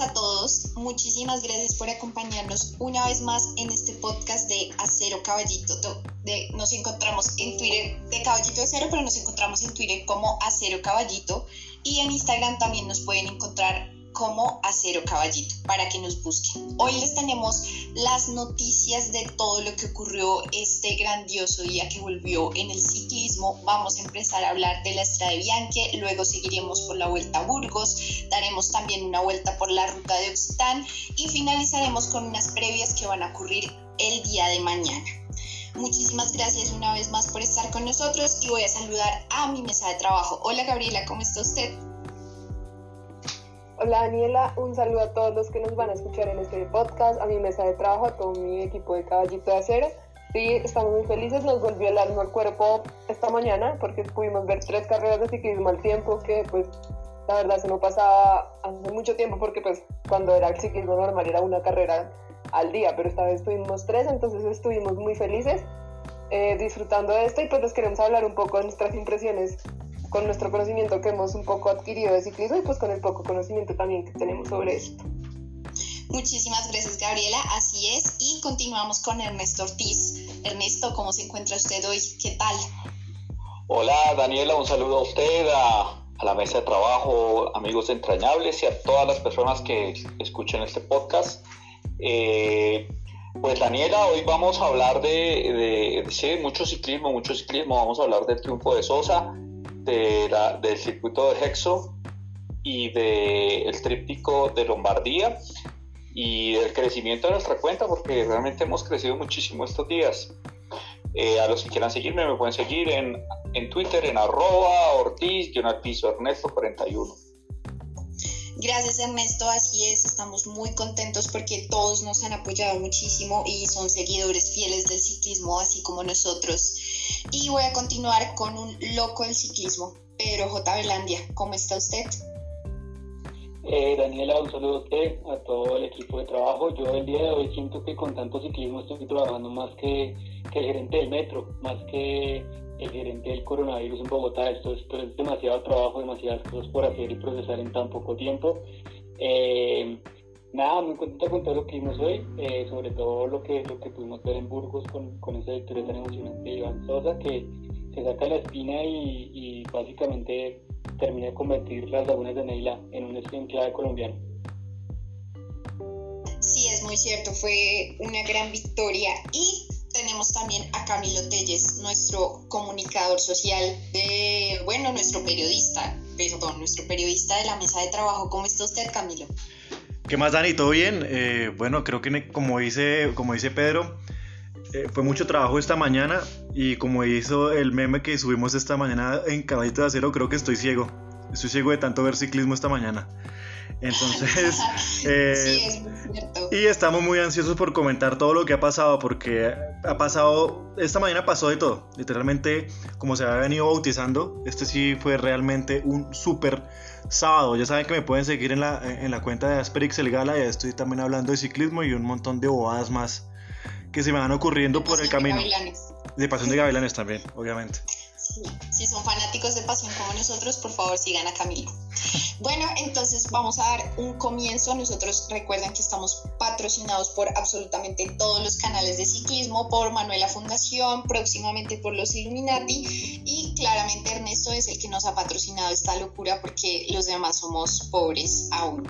a todos. Muchísimas gracias por acompañarnos una vez más en este podcast de Acero Caballito. De, nos encontramos en Twitter de Caballito Acero, pero nos encontramos en Twitter como Acero Caballito y en Instagram también nos pueden encontrar como Acero Caballito para que nos busquen. Hoy les tenemos las noticias de todo lo que ocurrió este grandioso día que volvió en el ciclismo. Vamos a empezar a hablar de la Estrada de Bianche, luego seguiremos por la Vuelta a Burgos, daremos también una vuelta por la ruta de Occitán y finalizaremos con unas previas que van a ocurrir el día de mañana. Muchísimas gracias una vez más por estar con nosotros y voy a saludar a mi mesa de trabajo. Hola Gabriela, ¿cómo está usted? Hola Daniela, un saludo a todos los que nos van a escuchar en este podcast, a mi mesa de trabajo, a todo mi equipo de Caballito de Acero. Sí, estamos muy felices, nos volvió el alma al cuerpo esta mañana porque pudimos ver tres carreras de ciclismo al tiempo que pues la verdad se nos pasaba hace mucho tiempo porque pues cuando era el ciclismo normal era una carrera al día, pero esta vez tuvimos tres, entonces estuvimos muy felices eh, disfrutando de esto y pues les queremos hablar un poco de nuestras impresiones con nuestro conocimiento que hemos un poco adquirido de ciclismo y pues con el poco conocimiento también que tenemos sobre esto. Muchísimas gracias Gabriela, así es, y continuamos con Ernesto Ortiz. Ernesto, ¿cómo se encuentra usted hoy? ¿Qué tal? Hola Daniela, un saludo a usted, a, la mesa de trabajo, amigos entrañables y a todas las personas que escuchen este podcast. Eh, pues Daniela, hoy vamos a hablar de, de, sí, mucho ciclismo, mucho ciclismo, vamos a hablar del triunfo de Sosa, del circuito de Hexo y del tríptico de Lombardía y del crecimiento de nuestra cuenta, porque realmente hemos crecido muchísimo estos días. Eh, a los que quieran seguirme, me pueden seguir en, en Twitter en arroba ortiz, piso ernesto 41. Gracias Ernesto, así es, estamos muy contentos porque todos nos han apoyado muchísimo y son seguidores fieles del ciclismo, así como nosotros. Y voy a continuar con un loco del ciclismo, Pedro J. Belandia. ¿Cómo está usted? Eh, Daniela, un saludo a usted, a todo el equipo de trabajo. Yo el día de hoy siento que con tanto ciclismo estoy trabajando más que, el gerente del metro, más que el gerente del coronavirus en Bogotá. Esto, esto es demasiado trabajo, demasiadas cosas por hacer y procesar en tan poco tiempo. Eh, nada, muy contento con todo lo que vimos hoy, eh, sobre todo lo que, lo que pudimos ver en Burgos con, con esa victoria tan emocionante de Iván Sosa, que se saca la espina y, y básicamente termina de convertir las lagunas de Neila en un sprint clave colombiano. Sí, es muy cierto, fue una gran victoria y tenemos también a Camilo Telles, nuestro comunicador social de, bueno, nuestro periodista, perdón, nuestro periodista de la mesa de trabajo. ¿Cómo está usted, Camilo? ¿Qué más, Dani? ¿Todo bien? Eh, bueno, creo que como dice, como dice Pedro, eh, fue mucho trabajo esta mañana y como hizo el meme que subimos esta mañana en Caballito de Acero, creo que estoy ciego. Estoy ciego de tanto ver ciclismo esta mañana. Entonces, eh, y estamos muy ansiosos por comentar todo lo que ha pasado, porque ha pasado, esta mañana pasó de todo, literalmente, como se ha venido bautizando, este sí fue realmente un súper sábado. Ya saben que me pueden seguir en la, en la cuenta de Asperix El Gala, ya estoy también hablando de ciclismo y un montón de bobadas más que se me van ocurriendo por el camino. De Pasión de Gavilanes también, obviamente. Si son fanáticos de pasión como nosotros, por favor sigan a Camilo. Bueno, entonces vamos a dar un comienzo. Nosotros recuerden que estamos patrocinados por absolutamente todos los canales de ciclismo, por Manuela Fundación, próximamente por los Illuminati y claramente Ernesto es el que nos ha patrocinado esta locura porque los demás somos pobres aún.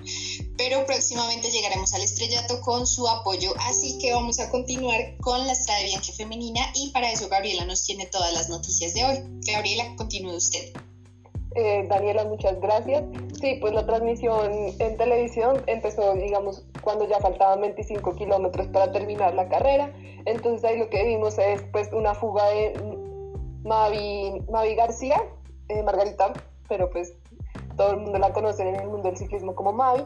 Pero próximamente llegaremos al estrellato con su apoyo, así que vamos a continuar con la viaje femenina y para eso Gabriela nos tiene todas las noticias de hoy. Gabriela, continúe usted. Eh, Daniela, muchas gracias. Sí, pues la transmisión en televisión empezó, digamos, cuando ya faltaban 25 kilómetros para terminar la carrera. Entonces ahí lo que vimos es pues una fuga de Mavi, García, eh, Margarita, pero pues todo el mundo la conoce en el mundo del ciclismo como Mavi.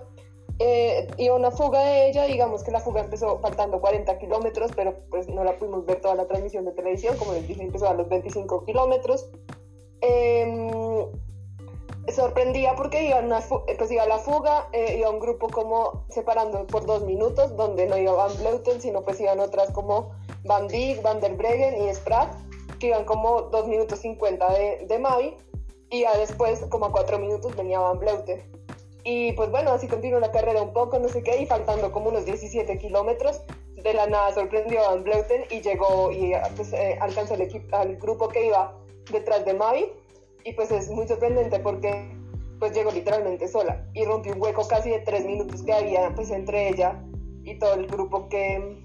Eh, y una fuga de ella, digamos que la fuga empezó faltando 40 kilómetros, pero pues no la pudimos ver toda la transmisión de televisión, como les dije, empezó a los 25 kilómetros. Eh, sorprendía porque iba, una pues iba la fuga, eh, iba un grupo como separando por dos minutos, donde no iba Van Bleuten, sino pues iban otras como Van Dijk, Van der Breggen y Spratt, que iban como 2 minutos 50 de, de Mavi, y ya después, como a 4 minutos, venía Van Bleuten. Y pues bueno, así continuó la carrera un poco, no sé qué, y faltando como unos 17 kilómetros, de la nada sorprendió a Van Bleuten y llegó y pues, eh, alcanzó el equipo, al grupo que iba detrás de Mavi. Y pues es muy sorprendente porque pues llegó literalmente sola y rompió un hueco casi de tres minutos que había pues entre ella y todo el grupo que,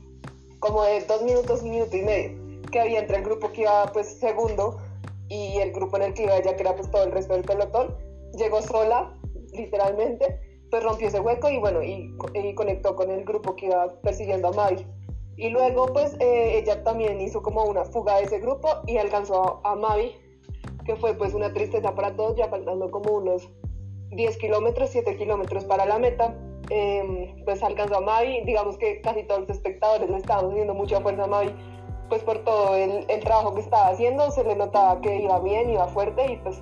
como de dos minutos, un minuto y medio, que había entre el grupo que iba pues segundo y el grupo en el que iba ella, que era pues todo el resto del pelotón, llegó sola, literalmente, pues rompió ese hueco y bueno, y, conectó con el grupo que iba persiguiendo a Mavi. Y luego pues eh, ella también hizo como una fuga de ese grupo y alcanzó a, a Mavi, que fue pues una tristeza para todos, ya faltando como unos 10 kilómetros, 7 kilómetros para la meta, em, pues alcanzó a Mavi, digamos que casi todos los espectadores le estaban haciendo mucha fuerza a Mavi, pues por todo el, el, trabajo que estaba haciendo, se le notaba que iba bien, iba fuerte y pues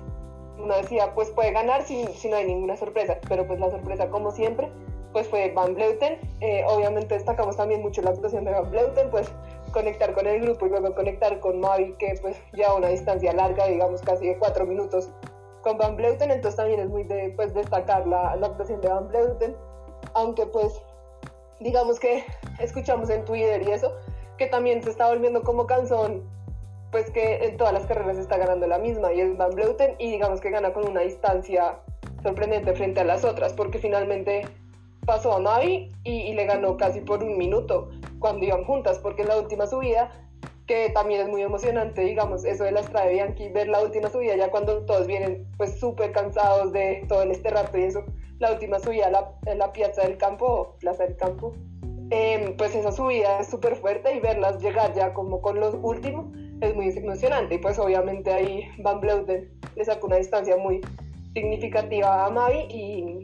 uno decía, pues puede ganar si, si no hay ninguna sorpresa, pero pues la sorpresa como siempre, pues fue Van Bleuten, eh, obviamente destacamos también mucho la actuación de Van Bleuten, pues conectar con el grupo y luego conectar con Mavi, que pues ya una distancia larga, digamos casi de 4 minutos, con Van Bleuten, entonces también es muy de pues, destacar la, la actuación de Van Bleuten, aunque pues digamos que escuchamos en Twitter y eso, que también se está volviendo como canción, pues que en todas las carreras está ganando la misma y es Van Bleuten y digamos que gana con una distancia sorprendente frente a las otras, porque finalmente pasó a Navi y, y le ganó casi por un minuto cuando iban juntas, porque en la última subida que también es muy emocionante, digamos, eso de la Estrada de Bianchi, ver la última subida ya cuando todos vienen pues súper cansados de todo este rato y eso, la última subida la, la Piazza del Campo, Plaza del Campo, em, pues esa subida es súper fuerte y verlas llegar ya como con los últimos es muy emocionante y pues obviamente ahí Van Bleuten le sacó una distancia muy significativa a Mavi y,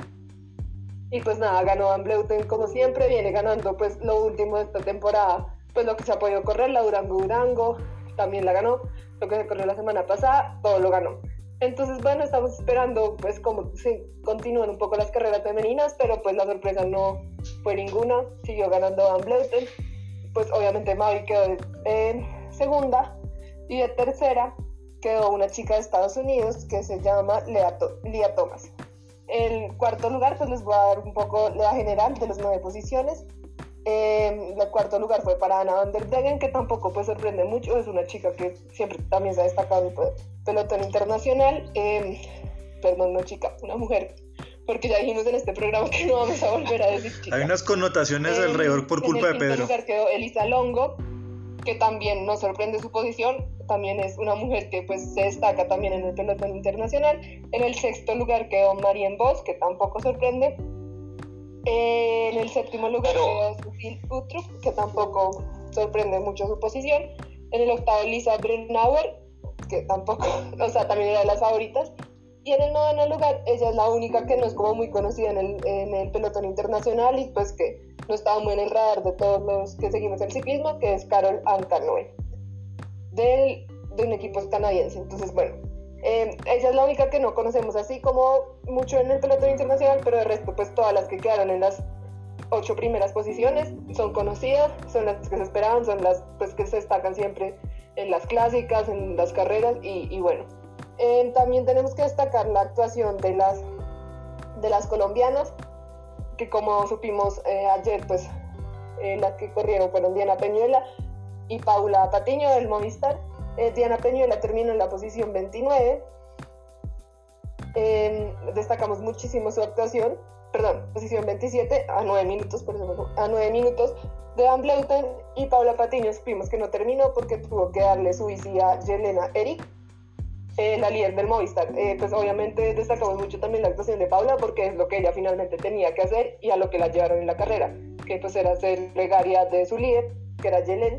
y pues nada, ganó Van Bleuten como siempre, viene ganando pues lo último de esta temporada pues lo que se ha podido correr, la Durango Durango también la ganó, lo que se corrió la semana pasada, todo lo ganó. Entonces, bueno, estamos esperando pues como se continúan un poco las carreras femeninas, pero pues la sorpresa no fue ninguna, siguió ganando Van Bleuten, pues obviamente Mavi quedó en segunda y de tercera quedó una chica de Estados Unidos que se llama Lea, Lea Thomas. El cuarto lugar, pues les voy a dar un poco la general de las nueve posiciones. Eh, el cuarto lugar fue para Ana van der Degen, que tampoco pues sorprende mucho, es una chica que siempre también se ha destacado en el pelotón internacional. Eh, perdón, no chica, una mujer, porque ya dijimos en este programa que no vamos a volver a decir chica. Hay unas connotaciones eh, alrededor por culpa de Pedro. En lugar quedó Elisa Longo, que también nos sorprende su posición, también es una mujer que pues se destaca también en el pelotón internacional. En el sexto lugar quedó Marien Vos, que tampoco sorprende en el séptimo lugar quedó Cecil Utrup, que tampoco sorprende mucho su posición. En el octavo Lisa Brennauer, que tampoco, o sea, también era de las favoritas. Y en el noveno lugar, ella es la única que no es como muy conocida en el, en el pelotón internacional y pues que no estaba muy en el radar de todos los que seguimos el ciclismo, que es Carol Ancanuel, de un equipo canadiense. Entonces, bueno, eh, ella es la única que no conocemos así como mucho en el pelotón internacional, pero de resto, pues todas las que quedaron en las ocho primeras posiciones son conocidas, son las que se esperaban, son las pues, que se destacan siempre en las clásicas, en las carreras y, bueno. Eh, también tenemos que destacar la actuación de las, de las colombianas, que como supimos eh, ayer, pues las que corrieron fueron Diana Peñuela y Paula Patiño del Movistar. Eh, Diana Peñuela terminó en la posición 29. Em, destacamos muchísimo su actuación, perdón, posición 27 a 9 minutos, por a 9 minutos de Van Bleuten y Paula Patiño. Supimos que no terminó porque tuvo que darle su bici a Yelena Eric, eh, la líder del Movistar. Eh, pues obviamente destacamos mucho también la actuación de Paula porque es lo que ella finalmente tenía que hacer y a lo que la llevaron en la carrera, que pues era ser plegaria de su líder, que era Yelena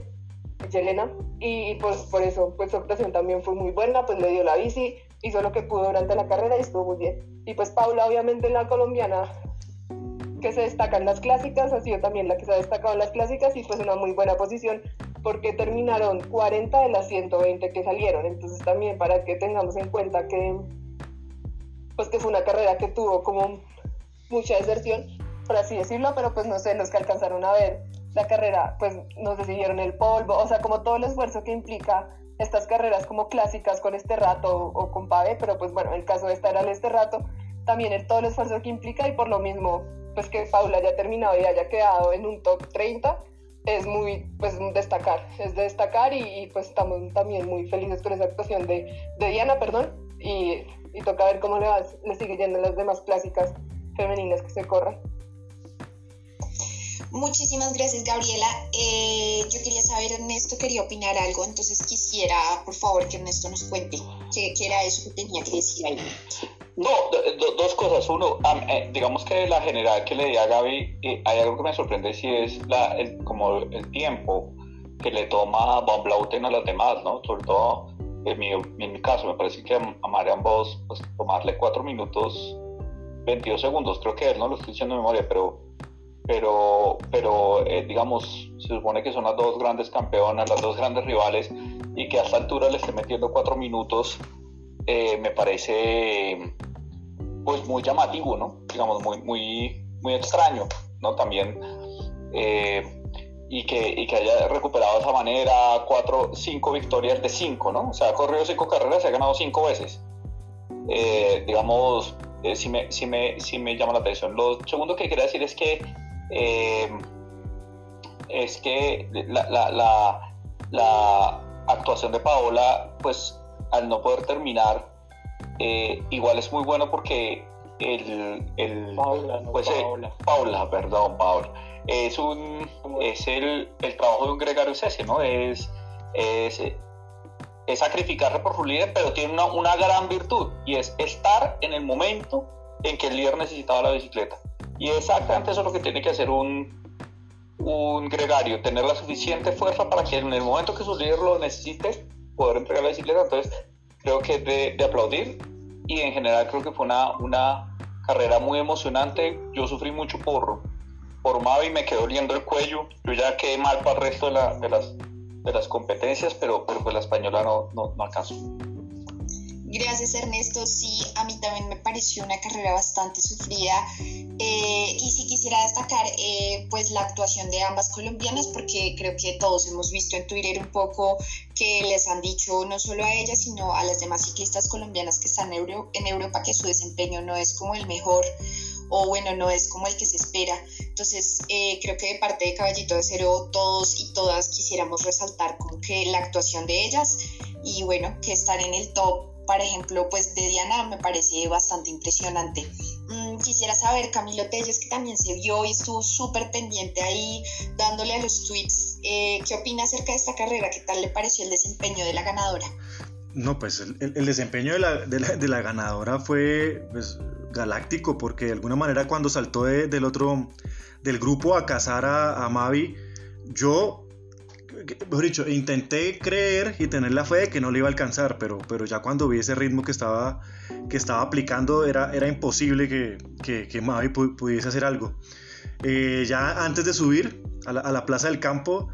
Yelena, y pues por eso pues su actuación también fue muy buena, pues le dio la bici, hizo lo que pudo durante la carrera y estuvo muy bien. Y pues Paula, obviamente la colombiana que se destaca en las clásicas, ha sido también la que se ha destacado en las clásicas y pues una muy buena posición porque terminaron 40 de las 120 que salieron, entonces también para que tengamos en cuenta que pues que fue una carrera que tuvo como mucha deserción, por así decirlo, pero pues no sé, los que alcanzaron a ver la carrera, pues nos decidieron el polvo, o sea, como todo el esfuerzo que implica estas carreras como clásicas con este rato o, con pave, pero pues bueno, el caso de esta era el este rato, también el, todo el esfuerzo que implica y por lo mismo, pues que Paula haya terminado y haya quedado en un top 30, es muy, pues destacar, es de destacar y, pues estamos también muy felices con esa actuación de, de Diana, perdón, y, y, toca ver cómo le, va, le sigue yendo las demás clásicas femeninas que se corran. Muchísimas gracias, Gabriela. Eh, yo quería saber, Ernesto quería opinar algo, entonces quisiera, por favor, que Ernesto nos cuente qué, era eso que tenía que decir ahí. No, dos cosas. Uno, eh, digamos que la general que le di a Gaby, eh, hay algo que me sorprende si es la, el, como el tiempo que le toma Von Blauten a las demás, ¿no? Sobre todo en mi, en mi caso, me parece que a Marian Vos, pues tomarle 4 minutos 22 segundos, creo que él, no lo estoy diciendo de memoria, pero pero, pero eh, digamos, se supone que son las dos grandes campeonas, las dos grandes rivales, y que a esta altura le esté metiendo cuatro minutos, eh, me parece pues muy llamativo, ¿no? Digamos, muy, muy, muy extraño, ¿no? También, eh, y, que, y que haya recuperado de esa manera cuatro, cinco victorias de cinco, ¿no? O sea, ha corrido cinco carreras y ha ganado cinco veces. digamos, sí, me, sí, me, sí me llama la atención. Lo segundo que quería decir es que eh, es que la, actuación de Paola, pues al no poder terminar, eh, igual es muy bueno porque el, el Paula, pues, eh, perdón, Paula. Es un es el, el trabajo de un gregario es ese, ¿no? Es, es, es sacrificarse por su líder, pero tiene una, una gran virtud y es estar en el momento en que el líder necesitaba la bicicleta. Y exactamente eso es lo que tiene que hacer un, un gregario, tener la suficiente fuerza para que en el momento que su líder lo necesite, poder entregar la bicicleta. Entonces, creo que es de, de, aplaudir y en general creo que fue una, una carrera muy emocionante. Yo sufrí mucho por, por Mavi, me quedó oliendo el cuello. Yo ya quedé mal para el resto de, la, de, las, de las competencias, pero, pero pues la española no, no, no alcanzó. Gracias Ernesto, sí, a mí también me pareció una carrera bastante sufrida eh, y sí quisiera destacar eh, pues la actuación de ambas colombianas porque creo que todos hemos visto en Twitter un poco que les han dicho no solo a ellas sino a las demás ciclistas colombianas que están en, en Europa que su desempeño no es como el mejor o bueno, no es como el que se espera. Entonces, eh, creo que de parte de Caballito de Cero, todos y todas quisiéramos resaltar como que la actuación de ellas y bueno, que estar en el top por ejemplo, pues de Diana me parece bastante impresionante. Mm, quisiera saber, Camilo Telles, que también se vio y estuvo súper pendiente ahí, dándole a los tweets, eh, ¿qué opina acerca de esta carrera? ¿Qué tal le pareció el desempeño de la ganadora? No, pues el, desempeño de la, ganadora fue pues, galáctico, porque de alguna manera cuando saltó del otro, del grupo a cazar a Mavi, yo mejor dicho, intenté creer y tener la fe de que no le iba a alcanzar, pero, pero ya cuando vi ese ritmo que estaba, que estaba aplicando, era, era imposible que, que, que Mavi pudiese hacer algo. Eh, ya antes de subir a la, plaza del campo,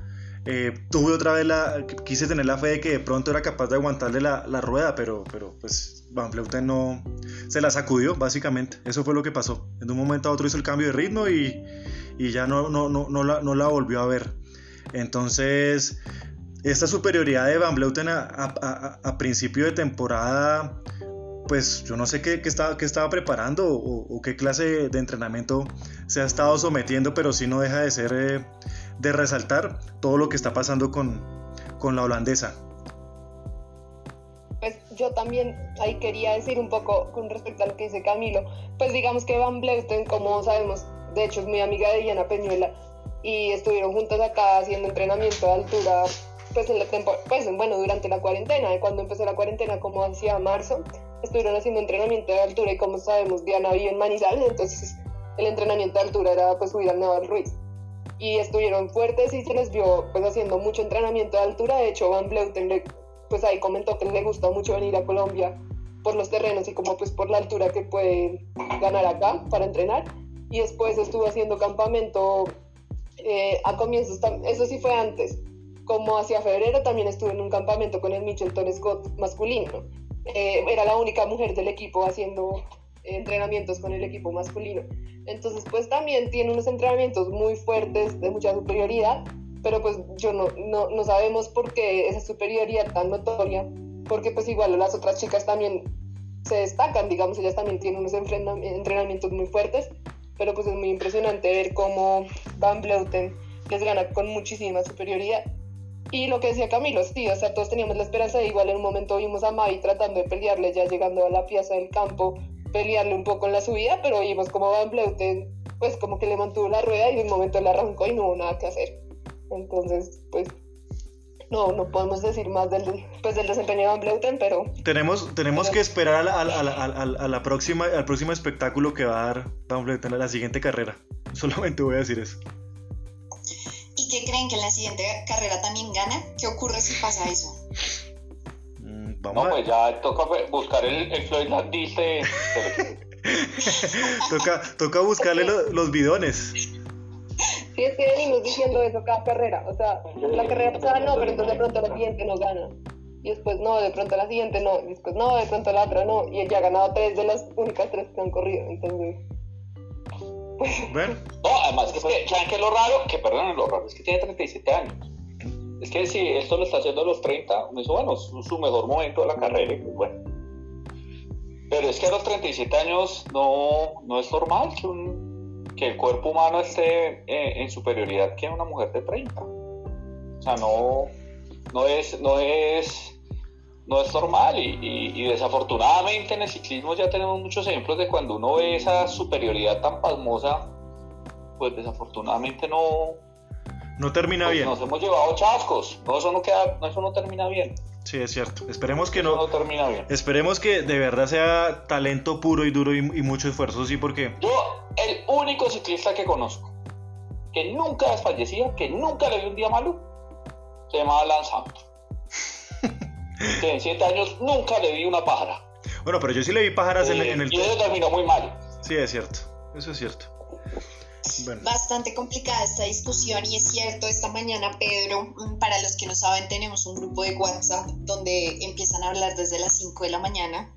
eh, tuve otra vez la, quise tener la fe de que de pronto era capaz de aguantarle la, la rueda, pero, pero pues Van Fleuten no, se la sacudió, básicamente. Eso fue lo que pasó. En un momento a otro hizo el cambio de ritmo y, y ya no, no, no, no, la, no la volvió a ver. Entonces, esta superioridad de Van Bleuten a, principio de temporada, pues yo no sé qué, estaba, qué estaba preparando o, qué clase de entrenamiento se ha estado sometiendo, pero sí no deja de ser eh, de resaltar todo lo que está pasando con, la holandesa. Pues yo también ahí quería decir un poco con respecto a lo que dice Camilo, pues digamos que Van Bleuten, como sabemos, de hecho es muy amiga de Diana Peñuela, y estuvieron juntos acá haciendo entrenamiento de altura, pues, en la pues bueno, durante la cuarentena, cuando empezó la cuarentena como hacia marzo, estuvieron haciendo entrenamiento de altura y como sabemos Diana vive en Manizales, entonces el entrenamiento de altura era pues subir al Naval Ruiz. Y estuvieron fuertes y se les vio pues haciendo mucho entrenamiento de altura, de hecho Van Bleuten pues ahí comentó que le gusta mucho venir a Colombia por los terrenos y como pues por la altura que puede ganar acá para entrenar. Y después estuvo haciendo campamento eh, a comienzos, eso sí fue antes, como hacia febrero también estuve en un campamento con el Mitchelton Scott masculino. Eh, era la única mujer del equipo haciendo entrenamientos con el equipo masculino. Entonces, pues también tiene unos entrenamientos muy fuertes, de mucha superioridad, pero pues yo no, no, no sabemos por qué esa superioridad tan notoria, porque pues igual las otras chicas también se destacan, digamos, ellas también tienen unos entrenamientos muy fuertes, pero pues es muy impresionante ver cómo Van Bleuten les gana con muchísima superioridad. Y lo que decía Camilo, sí, o sea, todos teníamos la esperanza de igual en un momento vimos a Mavi tratando de pelearle ya llegando a la pieza del campo, pelearle un poco en la subida, pero vimos como Van Bleuten pues como que le mantuvo la rueda y de un momento le arrancó y no hubo nada que hacer. Entonces, pues no, no podemos decir más del, pues, del desempeño de Van Bleuten, pero... Tenemos, tenemos que esperar a, a, la próxima, al próximo espectáculo que va a dar Van Bleuten a la siguiente carrera. Solamente voy a decir eso. ¿Y qué creen que en la siguiente carrera también gana? ¿Qué ocurre si pasa eso? Mm, vamos no, pues ya toca buscar el, el Floyd Landis de... toca, toca buscarle los bidones. Sí, es que venimos diciendo eso cada carrera. O sea, la carrera pasada no, pero entonces de pronto la siguiente no gana. Y después no, de pronto la siguiente no. Y después no, de pronto la otra no. Y ella ha ganado tres de las únicas tres que han corrido. Entonces. Bueno. No, además, es que, ¿saben qué es lo raro? Que perdón, lo raro es que tiene 37 años. Es que si esto lo está haciendo a los 30, me dice, bueno, es su mejor momento de la carrera. Y pues bueno. Pero es que a los 37 años no, no es normal que un que el cuerpo humano esté eh, en superioridad que una mujer de 30. O sea, no, no, es, no, es, no es normal y, desafortunadamente en el ciclismo ya tenemos muchos ejemplos de cuando uno ve esa superioridad tan pasmosa, pues desafortunadamente no... No termina pues bien. Nos hemos llevado chascos, no, eso no, queda, eso no termina bien. Sí, es cierto. Esperemos que no, no, termina bien. Esperemos que de verdad sea talento puro y duro y, y mucho esfuerzo, sí, porque. Yo el único ciclista que conozco que nunca desfallecía, que nunca le dio un día malo, se llamaba Lance que en siete años nunca le vi una pájara. Bueno, pero yo sí le vi pájaras en, el... Y eso terminó muy mal. Sí, es cierto. Eso es cierto. Bastante complicada esta discusión y es cierto, esta mañana Pedro, mm, para los que no saben, tenemos un grupo de WhatsApp donde empiezan a hablar desde las 5 de la mañana.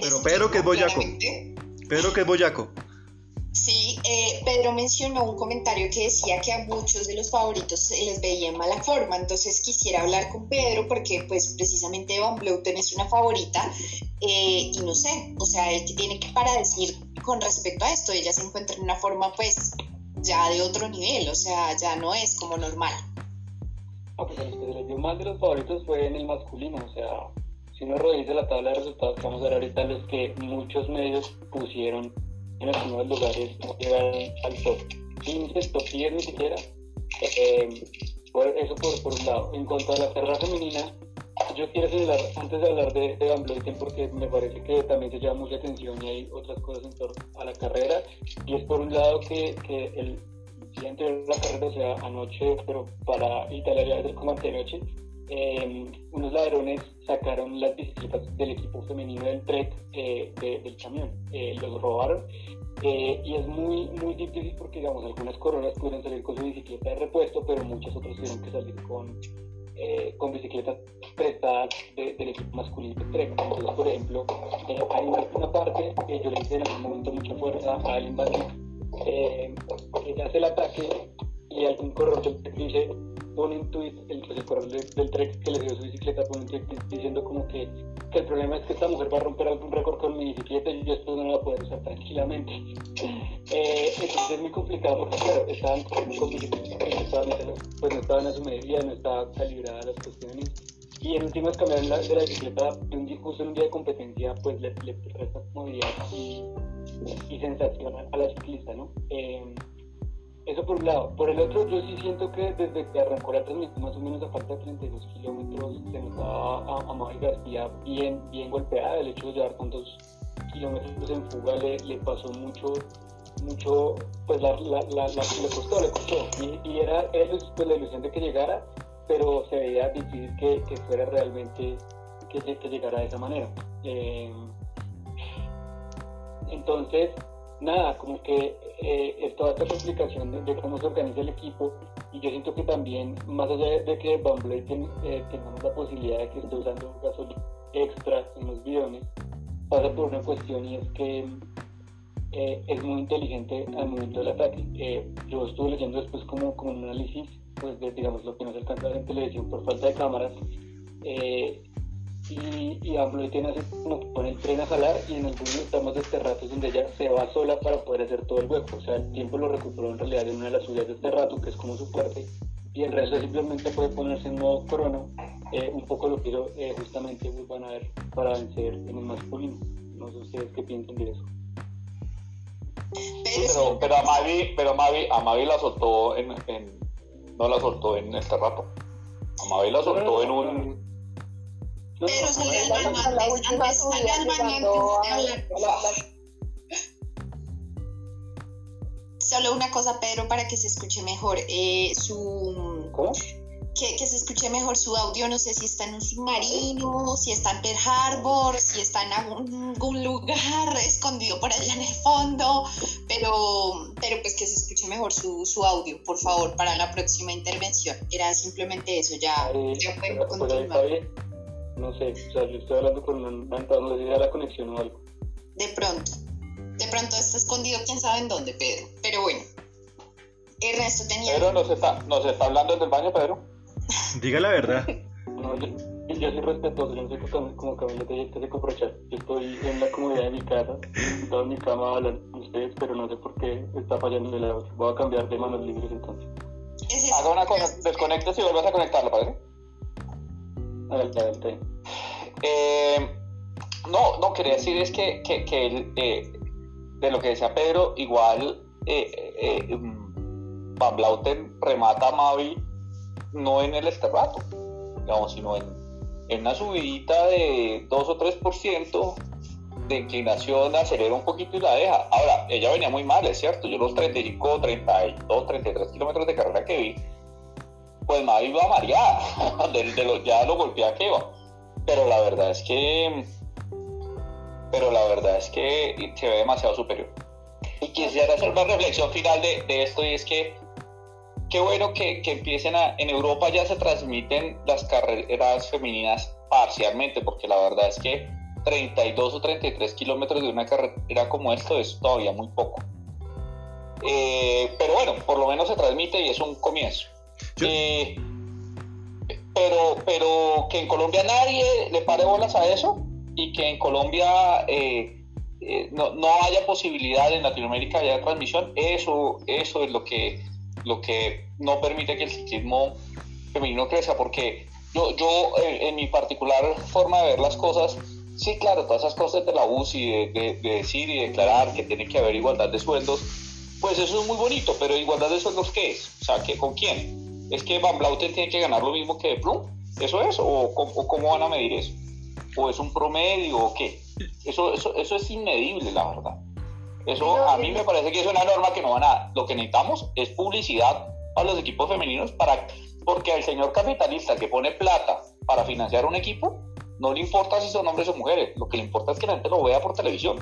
Pero Pedro que es boyaco. Pedro que es boyaco. Sí, eh, Pedro mencionó un comentario que decía que a muchos de los favoritos se les veía en mala forma, entonces quisiera hablar con Pedro porque pues precisamente Van Bleuten es una favorita eh, y no sé, o sea, él tiene que para decir con respecto a esto, ella se encuentra en una forma pues ya de otro nivel, o sea, ya no es como normal. Ah, pues les dio más de los favoritos fue en el masculino, o sea, si uno revisa la tabla de resultados que vamos a ver ahorita, los que muchos medios pusieron en los primeros lugares no llegan al top 15, top 10 ni siquiera. Eh, eso por, por, un lado. En cuanto a la carrera femenina, yo quiero señalar, antes de hablar de, de Van porque me parece que también se llama mucha atención y hay otras cosas en torno a la carrera, y es por un lado que, que el día anterior la carrera, o sea, anoche, pero para Italia ya es como antenoche, eh, unos ladrones sacaron las bicicletas del equipo femenino del Trek eh, del camión, eh, los robaron. Eh, y es muy muy difícil porque digamos algunas coronas pueden salir con su bicicleta de repuesto pero muchas otras tuvieron que salir con, con bicicletas prestadas del equipo masculino del Trek. Entonces por ejemplo hay una, parte que yo le hice en algún momento mucha fuerza a Alin ella hace el ataque y algún corredor dice pone un tweet, el, corredor del Trek que le dio su bicicleta, pone un tweet diciendo como que, que, el problema es que esta mujer va a romper algún récord con mi bicicleta y yo esto no la puedo usar tranquilamente. eh, entonces es muy complicado porque claro, estaban con bicicletas que no estaban, pues a su medida, no estaban calibradas las cuestiones. Y en últimas cambiar la, de la bicicleta de un justo en un día de competencia, pues le, le resta comodidad y, y sensación a, la ciclista, ¿no? Eh, eso por un lado. Por el otro, yo sí siento que desde que arrancó la transmisión, más o menos a falta de 32 kilómetros, se notaba a, a García bien, bien golpeada. El hecho de llevar tantos kilómetros en fuga le, pasó mucho, mucho, pues la, la, la, le costó, le costó. Y, era, eso pues, la ilusión de que llegara, pero se veía difícil que, que fuera realmente que, que, llegara de esa manera. Eh, entonces, nada, como que eh, es toda esta complicación de, cómo se organiza el equipo y yo siento que también, más allá de, que Van Bleuten eh, tengamos la posibilidad de que esté usando gasolina extra en los bidones, pasa por una cuestión y es que eh, es muy inteligente al momento del ataque. Eh, yo estuve leyendo después como, como un análisis pues de digamos lo que no se alcanza en televisión por falta de cámaras y, y tiene así como pone el tren a jalar y en algunos estamos de rato donde ella se va sola para poder hacer todo el hueco. O sea, el tiempo lo recuperó en realidad en una de las subidas de este rato, que es como su fuerte, y el resto simplemente puede ponerse en modo crono, eh, un poco lo que yo eh, justamente van a ver para vencer en el masculino. No sé ustedes qué piensan de eso. Pero, pero, a Mavi, pero Mavi, a Mavi la soltó en, en, no la soltó en este rato. A Mavi la soltó en un pero salga al baño antes, antes, salga al baño antes de hablar. Solo una cosa, Pedro, para que se escuche mejor. Eh, su. ¿Cómo? Que, que, se escuche mejor su audio. No sé si está en un submarino, si está en Pearl Harbor, si está en algún, lugar escondido por allá en el fondo. Pero, pero pues que se escuche mejor su, su audio, por favor, para la próxima intervención. Era simplemente eso. Ya, ya pueden continuar. No sé, o sea, yo estoy hablando con un no sé si la conexión o algo. De pronto. De pronto está escondido quién sabe en dónde, Pedro. Pero bueno. Ernesto tenía. Pedro, ¿nos está, ¿nos está hablando en el baño, Pedro? Diga la verdad. No, yo, yo soy respetuoso, yo no soy como, como Camila te dije que se comprachar. Yo estoy en la comodidad de mi casa, sentado en mi cama hablando con ustedes, pero no sé por qué está fallando el audio. Voy a cambiar de manos libres entonces. Haga una cosa, desconectes y vuelvas a conectarlo, ¿parece? Eh, no, no, quería decir es que, que, que eh, de lo que decía Pedro, igual eh, eh mm, Van Blauten remata a Mavi no en el esterrato, digamos, sino en, en una subidita de 2 o 3% de inclinación, acelera un poquito y la deja. Ahora, ella venía muy mal, es cierto, yo los 35, 32, 33 kilómetros de carrera que vi, pues Mavi iba mareada, de, de ya lo golpea que iba. Pero la verdad es que. Pero la verdad es que se ve demasiado superior. Y quisiera hacer una reflexión final de, esto y es que qué bueno que, que, empiecen a, en Europa ya se transmiten las carreras femeninas parcialmente, porque la verdad es que 32 o 33 kilómetros de una carrera como esto es todavía muy poco. Eh, pero bueno, por lo menos se transmite y es un comienzo. Eh, pero, pero que en Colombia nadie le pare bolas a eso y que en Colombia eh, eh, no, no, haya posibilidad en Latinoamérica de transmisión, eso, eso es lo que, lo que no permite que el ciclismo femenino crezca, porque yo, yo en, mi particular forma de ver las cosas, sí, claro, todas esas cosas de la UCI, de, de, de decir y declarar que tiene que haber igualdad de sueldos, pues eso es muy bonito, pero igualdad de sueldos, ¿qué es? O sea, ¿qué, ¿con quién? ¿Es que Van Blauten tiene que ganar lo mismo que De Plum? ¿Eso es? ¿O, cómo van a medir eso? ¿O es un promedio o qué? Eso, eso, eso es inmedible, la verdad. Eso a mí me parece que es una norma que no van a... Lo que necesitamos es publicidad a los equipos femeninos para... Porque al señor capitalista que pone plata para financiar un equipo, no le importa si son hombres o mujeres. Lo que le importa es que la gente lo vea por televisión.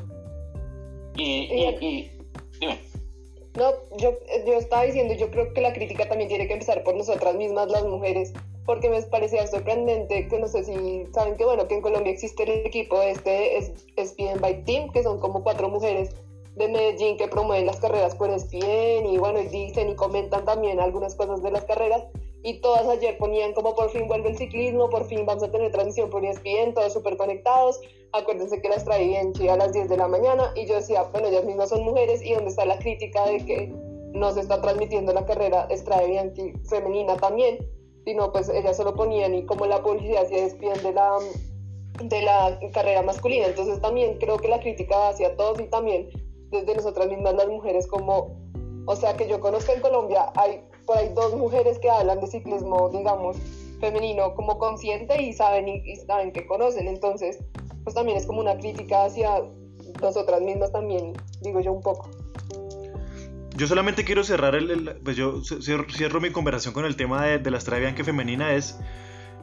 Y, y dime. No, yo, yo estaba diciendo, yo creo que la crítica también tiene que empezar por nosotras mismas, las mujeres, porque me parecía sorprendente que no sé si saben que bueno, que en Colombia existe el equipo este es by Team, que son como cuatro mujeres de Medellín que promueven las carreras por ESPN y bueno, y dicen y comentan también algunas cosas de las carreras y todas ayer ponían como por fin vuelve el ciclismo, por fin vamos a tener transmisión por ESPN, todos súper conectados. Acuérdense que las traía en Chile a las 10 de la mañana y yo decía, bueno, ellas mismas son mujeres y dónde está la crítica de que no se está transmitiendo la carrera Bianchi femenina también, sino pues ellas solo ponían y como la publicidad se despiden de la, de la carrera masculina. Entonces también creo que la crítica hacia todos y también desde nosotras mismas las mujeres como, o sea, que yo conozco en Colombia hay por ahí dos mujeres que hablan de ciclismo, digamos, femenino como consciente y saben, y, saben que conocen. Entonces, pues también es como una crítica hacia nosotras mismas también, digo yo un poco. Yo solamente quiero cerrar el, pues yo cierro, mi conversación con el tema de, la Strade que femenina es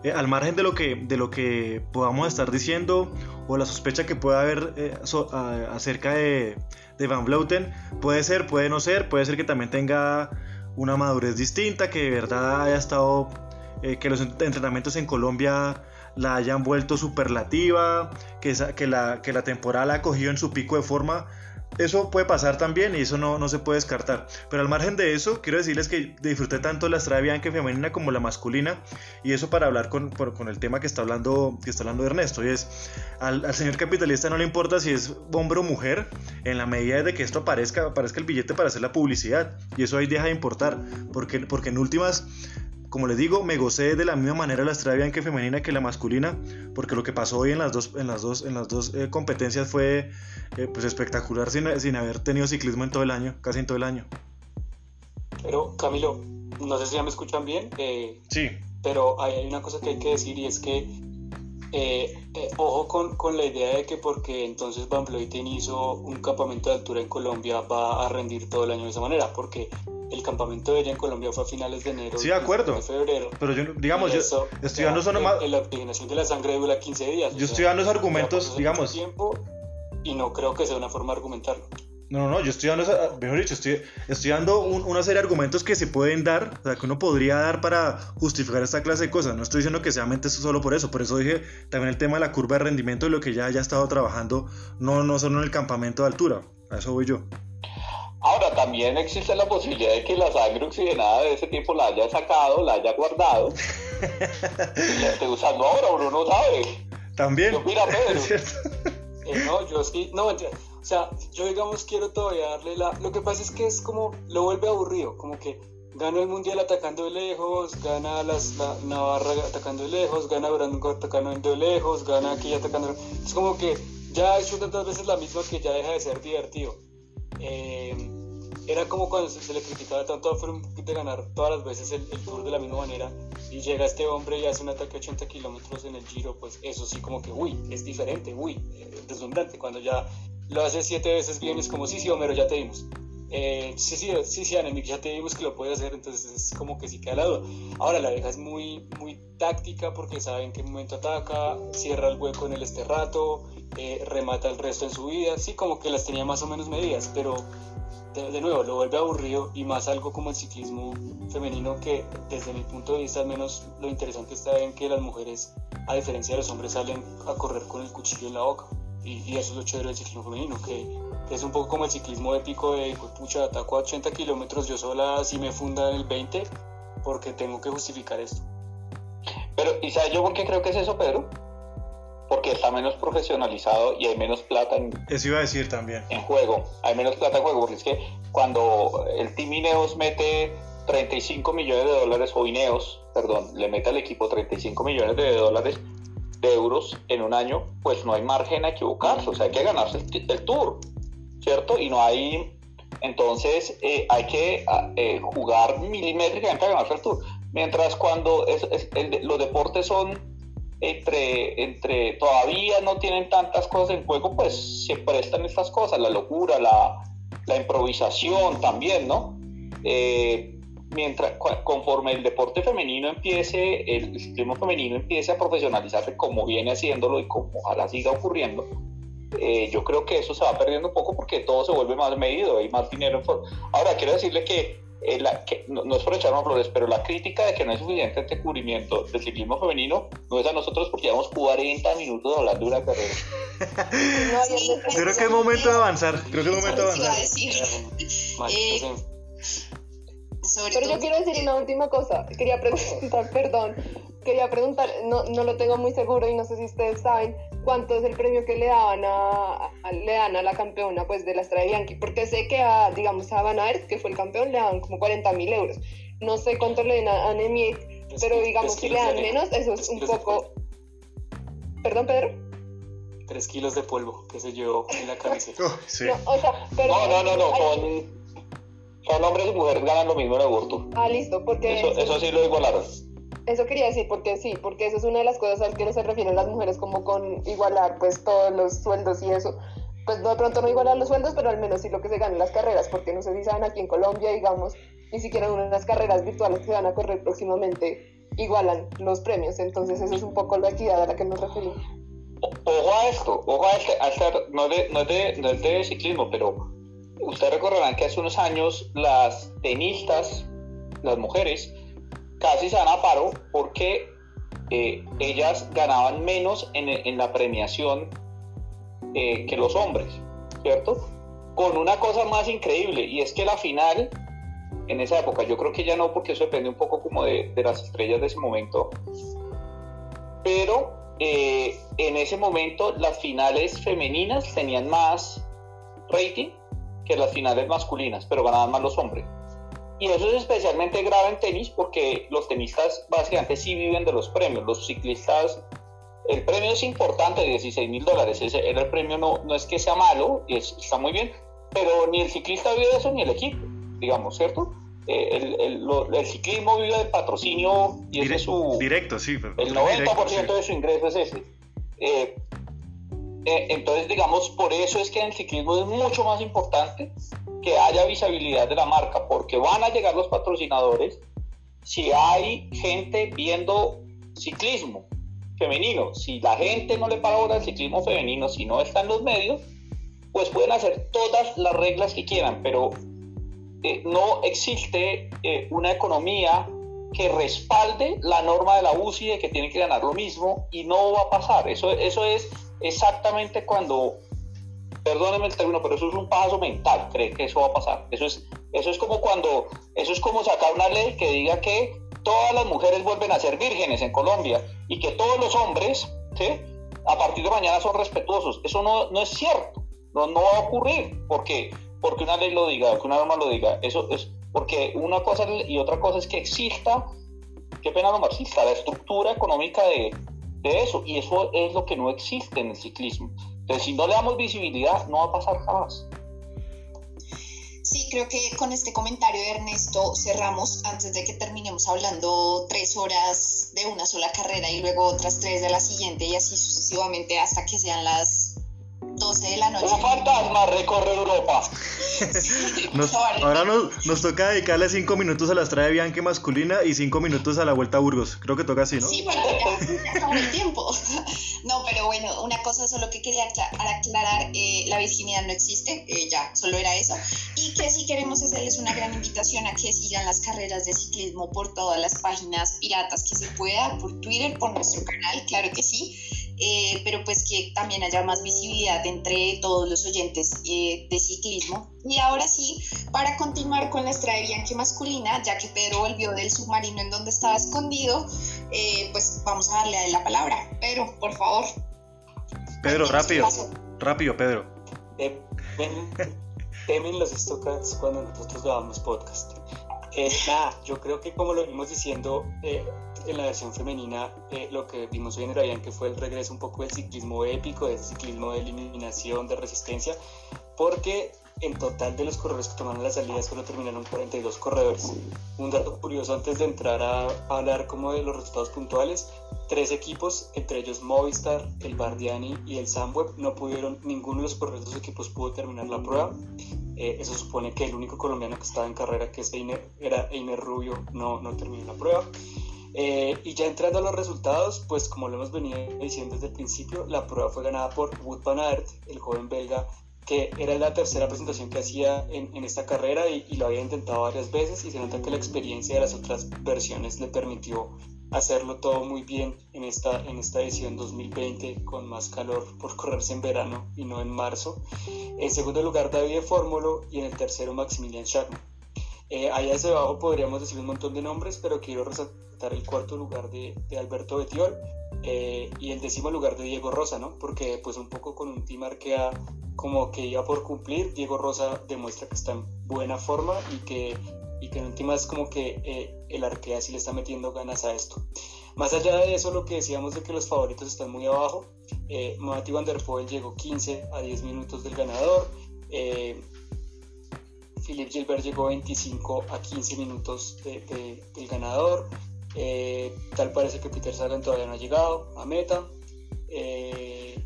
eh, al margen de lo que de lo que podamos estar diciendo o la sospecha que pueda haber eh, acerca de, de Van Vleuten puede ser puede no ser puede ser que también tenga una madurez distinta, que de verdad haya estado, eh, que los entrenamientos en Colombia la hayan vuelto superlativa, que, que, la, que la temporada la ha cogido en su pico de forma, eso puede pasar también y eso no, no, se puede descartar. Pero al margen de eso, quiero decirles que disfruté tanto la estrada bianca femenina como la masculina. Y eso para hablar con, con, el tema que está hablando, que está hablando Ernesto. Y es, al, al, señor capitalista no le importa si es hombre o mujer, en la medida de que esto aparezca, aparezca el billete para hacer la publicidad. Y eso ahí deja de importar. Porque, porque en últimas como les digo, me gocé de la misma manera la estrada bianca femenina que la masculina, porque lo que pasó hoy en las dos, en las dos, en las dos eh, competencias fue eh, pues espectacular sin, sin, haber tenido ciclismo en todo el año, casi en todo el año. Pero Camilo, no sé si ya me escuchan bien. Eh, sí. Pero hay una cosa que hay que decir y es que ojo con, con, la idea de que porque entonces Van Vleuten hizo un campamento de altura en Colombia va a rendir todo el año de esa manera, porque el campamento de ella en Colombia fue a finales de enero. Sí, de acuerdo. De febrero. Pero yo, digamos, yo estoy dando eso nomás. La oxigenación de la sangre dura 15 días. Yo estoy dando esos argumentos, digamos. Tiempo y no creo que sea una forma de argumentarlo. No, no, no, yo estoy dando, mejor dicho, estoy, estoy dando una serie de argumentos que se pueden dar, o sea, que uno podría dar para justificar esta clase de cosas. No estoy diciendo que sea mente solo por eso, por eso dije también el tema de la curva de rendimiento y lo que ya haya estado trabajando, no, no solo en el campamento de altura, a eso voy yo. Ahora, también existe la posibilidad de que la sangre oxigenada de ese tiempo la haya sacado, la haya guardado y la esté usando ahora, uno no sabe. También. Yo, mira, Pedro. Eh, no, yo sí, no, o sea, yo digamos quiero todavía darle la... Lo que pasa es que es como, lo vuelve aburrido, como que gana el Mundial atacando de lejos, gana las, la Navarra atacando de lejos, gana Durango atacando de lejos, gana aquí atacando... Es como que ya ha hecho tantas veces la misma que ya deja de ser divertido. Eh, era como cuando se, le criticaba tanto a Froome de ganar todas las veces el, Tour de la misma manera y llega este hombre y hace un ataque a 80 kilómetros en el Giro, pues eso sí como que, uy, es diferente, uy, eh, deslumbrante. Cuando ya lo hace siete veces bien es como, sí, sí, Homero, ya te dimos. Eh, sí, sí, sí, sí, Anemic, ya te dimos que lo puede hacer, entonces es como que sí queda la duda. Ahora la vieja es muy, muy táctica porque sabe en qué momento ataca, cierra el hueco en el esterrato, eh, remata el resto en su vida, sí, como que las tenía más o menos medidas, pero de, nuevo lo vuelve aburrido y más algo como el ciclismo femenino que desde mi punto de vista al menos lo interesante está en que las mujeres a diferencia de los hombres salen a correr con el cuchillo en la boca y, eso es lo chévere del ciclismo femenino que, es un poco como el ciclismo épico de pucha ataco a 80 kilómetros yo sola si me funda en el 20 porque tengo que justificar esto pero ¿y sabes yo por qué creo que es eso Pedro? porque está menos profesionalizado y hay menos plata en, Eso iba a decir también. en juego. Hay menos plata en juego, porque es que cuando el Team Ineos mete 35 millones de dólares, o Ineos, perdón, le mete al equipo 35 millones de dólares, de euros en un año, pues no hay margen a equivocarse, o sea, hay que ganarse el, tour, ¿cierto? Y no hay, entonces eh, hay que ah, eh, jugar milimétricamente a ganarse el tour. Mientras cuando los deportes son entre, entre todavía no tienen tantas cosas en juego, pues se prestan estas cosas, la locura, la, la improvisación también, ¿no? Eh, mientras, conforme el deporte femenino empiece, el ciclismo femenino empiece a profesionalizarse como viene haciéndolo y como ojalá siga ocurriendo, eh, yo creo que eso se va perdiendo un poco porque todo se vuelve más medido, hay más dinero en Ahora, quiero decirle que eh, que, no, es por echarnos flores, pero la crítica de que no hay suficiente este cubrimiento del ciclismo femenino no es a nosotros porque llevamos 40 minutos hablando de una carrera. creo que es momento de avanzar. Creo que es momento de avanzar. Eh, pero yo quiero decir una última cosa. Quería preguntar, perdón, quería preguntar, no, no lo tengo muy seguro y no sé si ustedes saben, cuánto es el premio que le daban a, le dan a la campeona pues de la Estrella Bianchi, porque sé que a, digamos, a Van Aert, que fue el campeón, le dan como 40 mil euros. No sé cuánto le dan a, a pero digamos que le dan menos, eso es un poco... ¿Perdón, Pedro? Tres kilos de polvo que se llevó en la camiseta. Oh, no, no, no, no, son, son hombres y mujeres ganan lo mismo en aborto. Ah, listo, porque... Eso, eso sí lo igualaron. Eso quería decir, porque sí, porque eso es una de las cosas al que no se refieren las mujeres, como con igualar pues todos los sueldos y eso. Pues no, de pronto no igualar los sueldos, pero al menos sí lo que se gana en las carreras, porque no sé si saben aquí en Colombia, digamos, ni siquiera en unas carreras virtuales que van a correr próximamente igualan los premios. Entonces eso es un poco la equidad a la que nos referimos. Ojo a esto, ojo a este, a este no, de, no, de, no es de ciclismo, pero ustedes recordarán que hace unos años las tenistas, las mujeres, casi se dan a paro porque eh, ellas ganaban menos en, la premiación eh, que los hombres, ¿cierto? con una cosa más increíble, y es que la final, en esa época, yo creo que ya no, porque eso depende un poco como de, de las estrellas de ese momento, pero eh, en ese momento las finales femeninas tenían más rating que las finales masculinas, pero ganaban más los hombres. Y eso es especialmente grave en tenis porque los tenistas básicamente sí viven de los premios. Los ciclistas, el premio es importante, 16 mil dólares. Era el premio no, no es que sea malo, y está muy bien, pero ni el ciclista vive de eso ni el equipo, digamos, ¿cierto? Eh, el, el, ciclismo vive del patrocinio y ese es su... Directo, sí. El 90% de su ingreso es ese. Eh, eh, entonces, digamos, por eso es que el ciclismo es mucho más importante que haya visibilidad de la marca, porque van a llegar los patrocinadores si hay gente viendo ciclismo femenino. Si la gente no le paga ahora al ciclismo femenino, si no está en los medios, pues pueden hacer todas las reglas que quieran, pero eh, no existe eh, una economía que respalde la norma de la UCI de que tienen que ganar lo mismo y no va a pasar. Eso, eso es exactamente cuando, perdónenme el término, pero eso es un paso mental, creer que eso va a pasar. Eso es, eso es como cuando, eso es como sacar una ley que diga que todas las mujeres vuelven a ser vírgenes en Colombia y que todos los hombres, a partir de mañana son respetuosos. Eso no, no es cierto, no, no va a ocurrir, porque porque una ley lo diga, que una norma lo diga. Eso es porque una cosa y otra cosa es que exista, qué pena lo marxista, la estructura económica de, de eso. Y eso es lo que no existe en el ciclismo. Entonces, si no le damos visibilidad, no va a pasar jamás. Sí, creo que con este comentario de Ernesto cerramos antes de que terminemos hablando tres horas de una sola carrera y luego otras tres de la siguiente y así sucesivamente hasta que sean las 12 de la noche. Un fantasma recorre Europa. ahora nos, nos, toca dedicarle 5 minutos a la estrada de Bianchi masculina y 5 minutos a la vuelta a Burgos. Creo que toca así, ¿no? Sí, bueno, ya, ya el tiempo. No, pero bueno, una cosa solo que quería aclarar, eh, la virginidad no existe, eh, ya, solo era eso. Y que si queremos hacerles una gran invitación a que sigan las carreras de ciclismo por todas las páginas piratas que se pueda, por Twitter, por nuestro canal, claro que sí eh, pero pues que también haya más visibilidad entre todos los oyentes eh, de ciclismo. Y ahora sí, para continuar con la estrada de Bianchi masculina, ya que Pedro volvió del submarino en donde estaba escondido, eh, pues vamos a darle la palabra. Pedro, por favor. Pedro, rápido. Rápido, Pedro. Temen los stockats cuando nosotros grabamos podcast. nada, yo creo que como lo vimos diciendo, en la versión femenina eh, lo que vimos hoy en el que fue el regreso un poco del ciclismo épico, del ciclismo de eliminación, de resistencia, porque en total de los corredores que tomaron la salida solo terminaron 42 corredores. Un dato curioso antes de entrar a, hablar como de los resultados puntuales, tres equipos, entre ellos Movistar, el Bardiani y el Samweb, no pudieron, ninguno de los corredores de los equipos pudo terminar la prueba. Eh, eso supone que el único colombiano que estaba en carrera, que es era Einer Rubio, no, no terminó la prueba. Eh, y ya entrando a los resultados, pues como lo hemos venido diciendo desde el principio, la prueba fue ganada por Wout van Aert, el joven belga, que era la tercera presentación que hacía en, en esta carrera y, lo había intentado varias veces y se nota que la experiencia de las otras versiones le permitió hacerlo todo muy bien en esta, en esta edición 2020 con más calor por correrse en verano y no en marzo. En segundo lugar David Fórmulo y en el tercero Maximilian Schachmann. Eh, allá hacia abajo podríamos decir un montón de nombres, pero quiero resaltar el cuarto lugar de, Alberto Betiol eh, y el décimo lugar de Diego Rosa, ¿no? Porque pues un poco con un team Arkea como que iba por cumplir, Diego Rosa demuestra que está en buena forma y que, y que en última es como que eh, el Arkea sí le está metiendo ganas a esto. Más allá de eso, lo que decíamos de que los favoritos están muy abajo, eh, Mati Van Der Poel llegó 15 a 10 minutos del ganador, Philip Gilbert llegó 25 a 15 minutos del ganador. Eh, tal parece que Peter Sagan todavía no ha llegado a meta. Eh,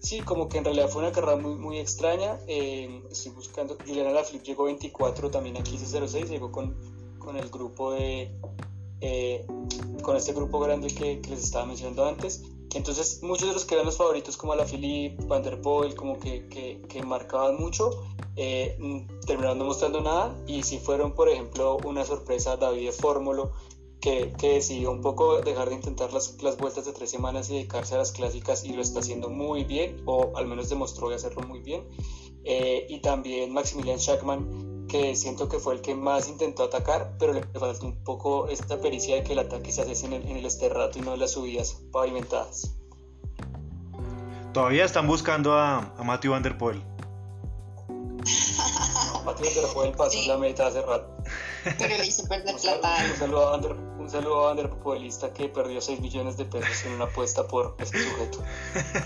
sí, como que en realidad fue una carrera muy, muy extraña. Eh, estoy buscando. Juliana Alaphilippe llegó 24 también a 15.06. Llegó con, con el grupo de. con este grupo grande que, que les estaba mencionando antes. Entonces, muchos de los que eran los favoritos, como la Philippe, Van der Poel, como que, que, que marcaban mucho, eh, terminaron no mostrando nada. Y si fueron, por ejemplo, una sorpresa David Fórmulo, que, que, decidió un poco dejar de intentar las, las, vueltas de tres semanas y dedicarse a las clásicas y lo está haciendo muy bien, o al menos demostró de hacerlo muy bien. eh, y también Maximilian Schachmann, que siento que fue el que más intentó atacar, pero le faltó un poco esta pericia de que el ataque se hace en el, en el esterrato y no en las subidas pavimentadas. Todavía están buscando a, a Matthew Van Der Poel. Matthew Van Der Poel pasó Sí. la meta hace rato. Pero le hizo perder Un saludo, plata. un saludo a Van Der, un saludo a Van Der Poelista que perdió 6 millones de pesos en una apuesta por este sujeto.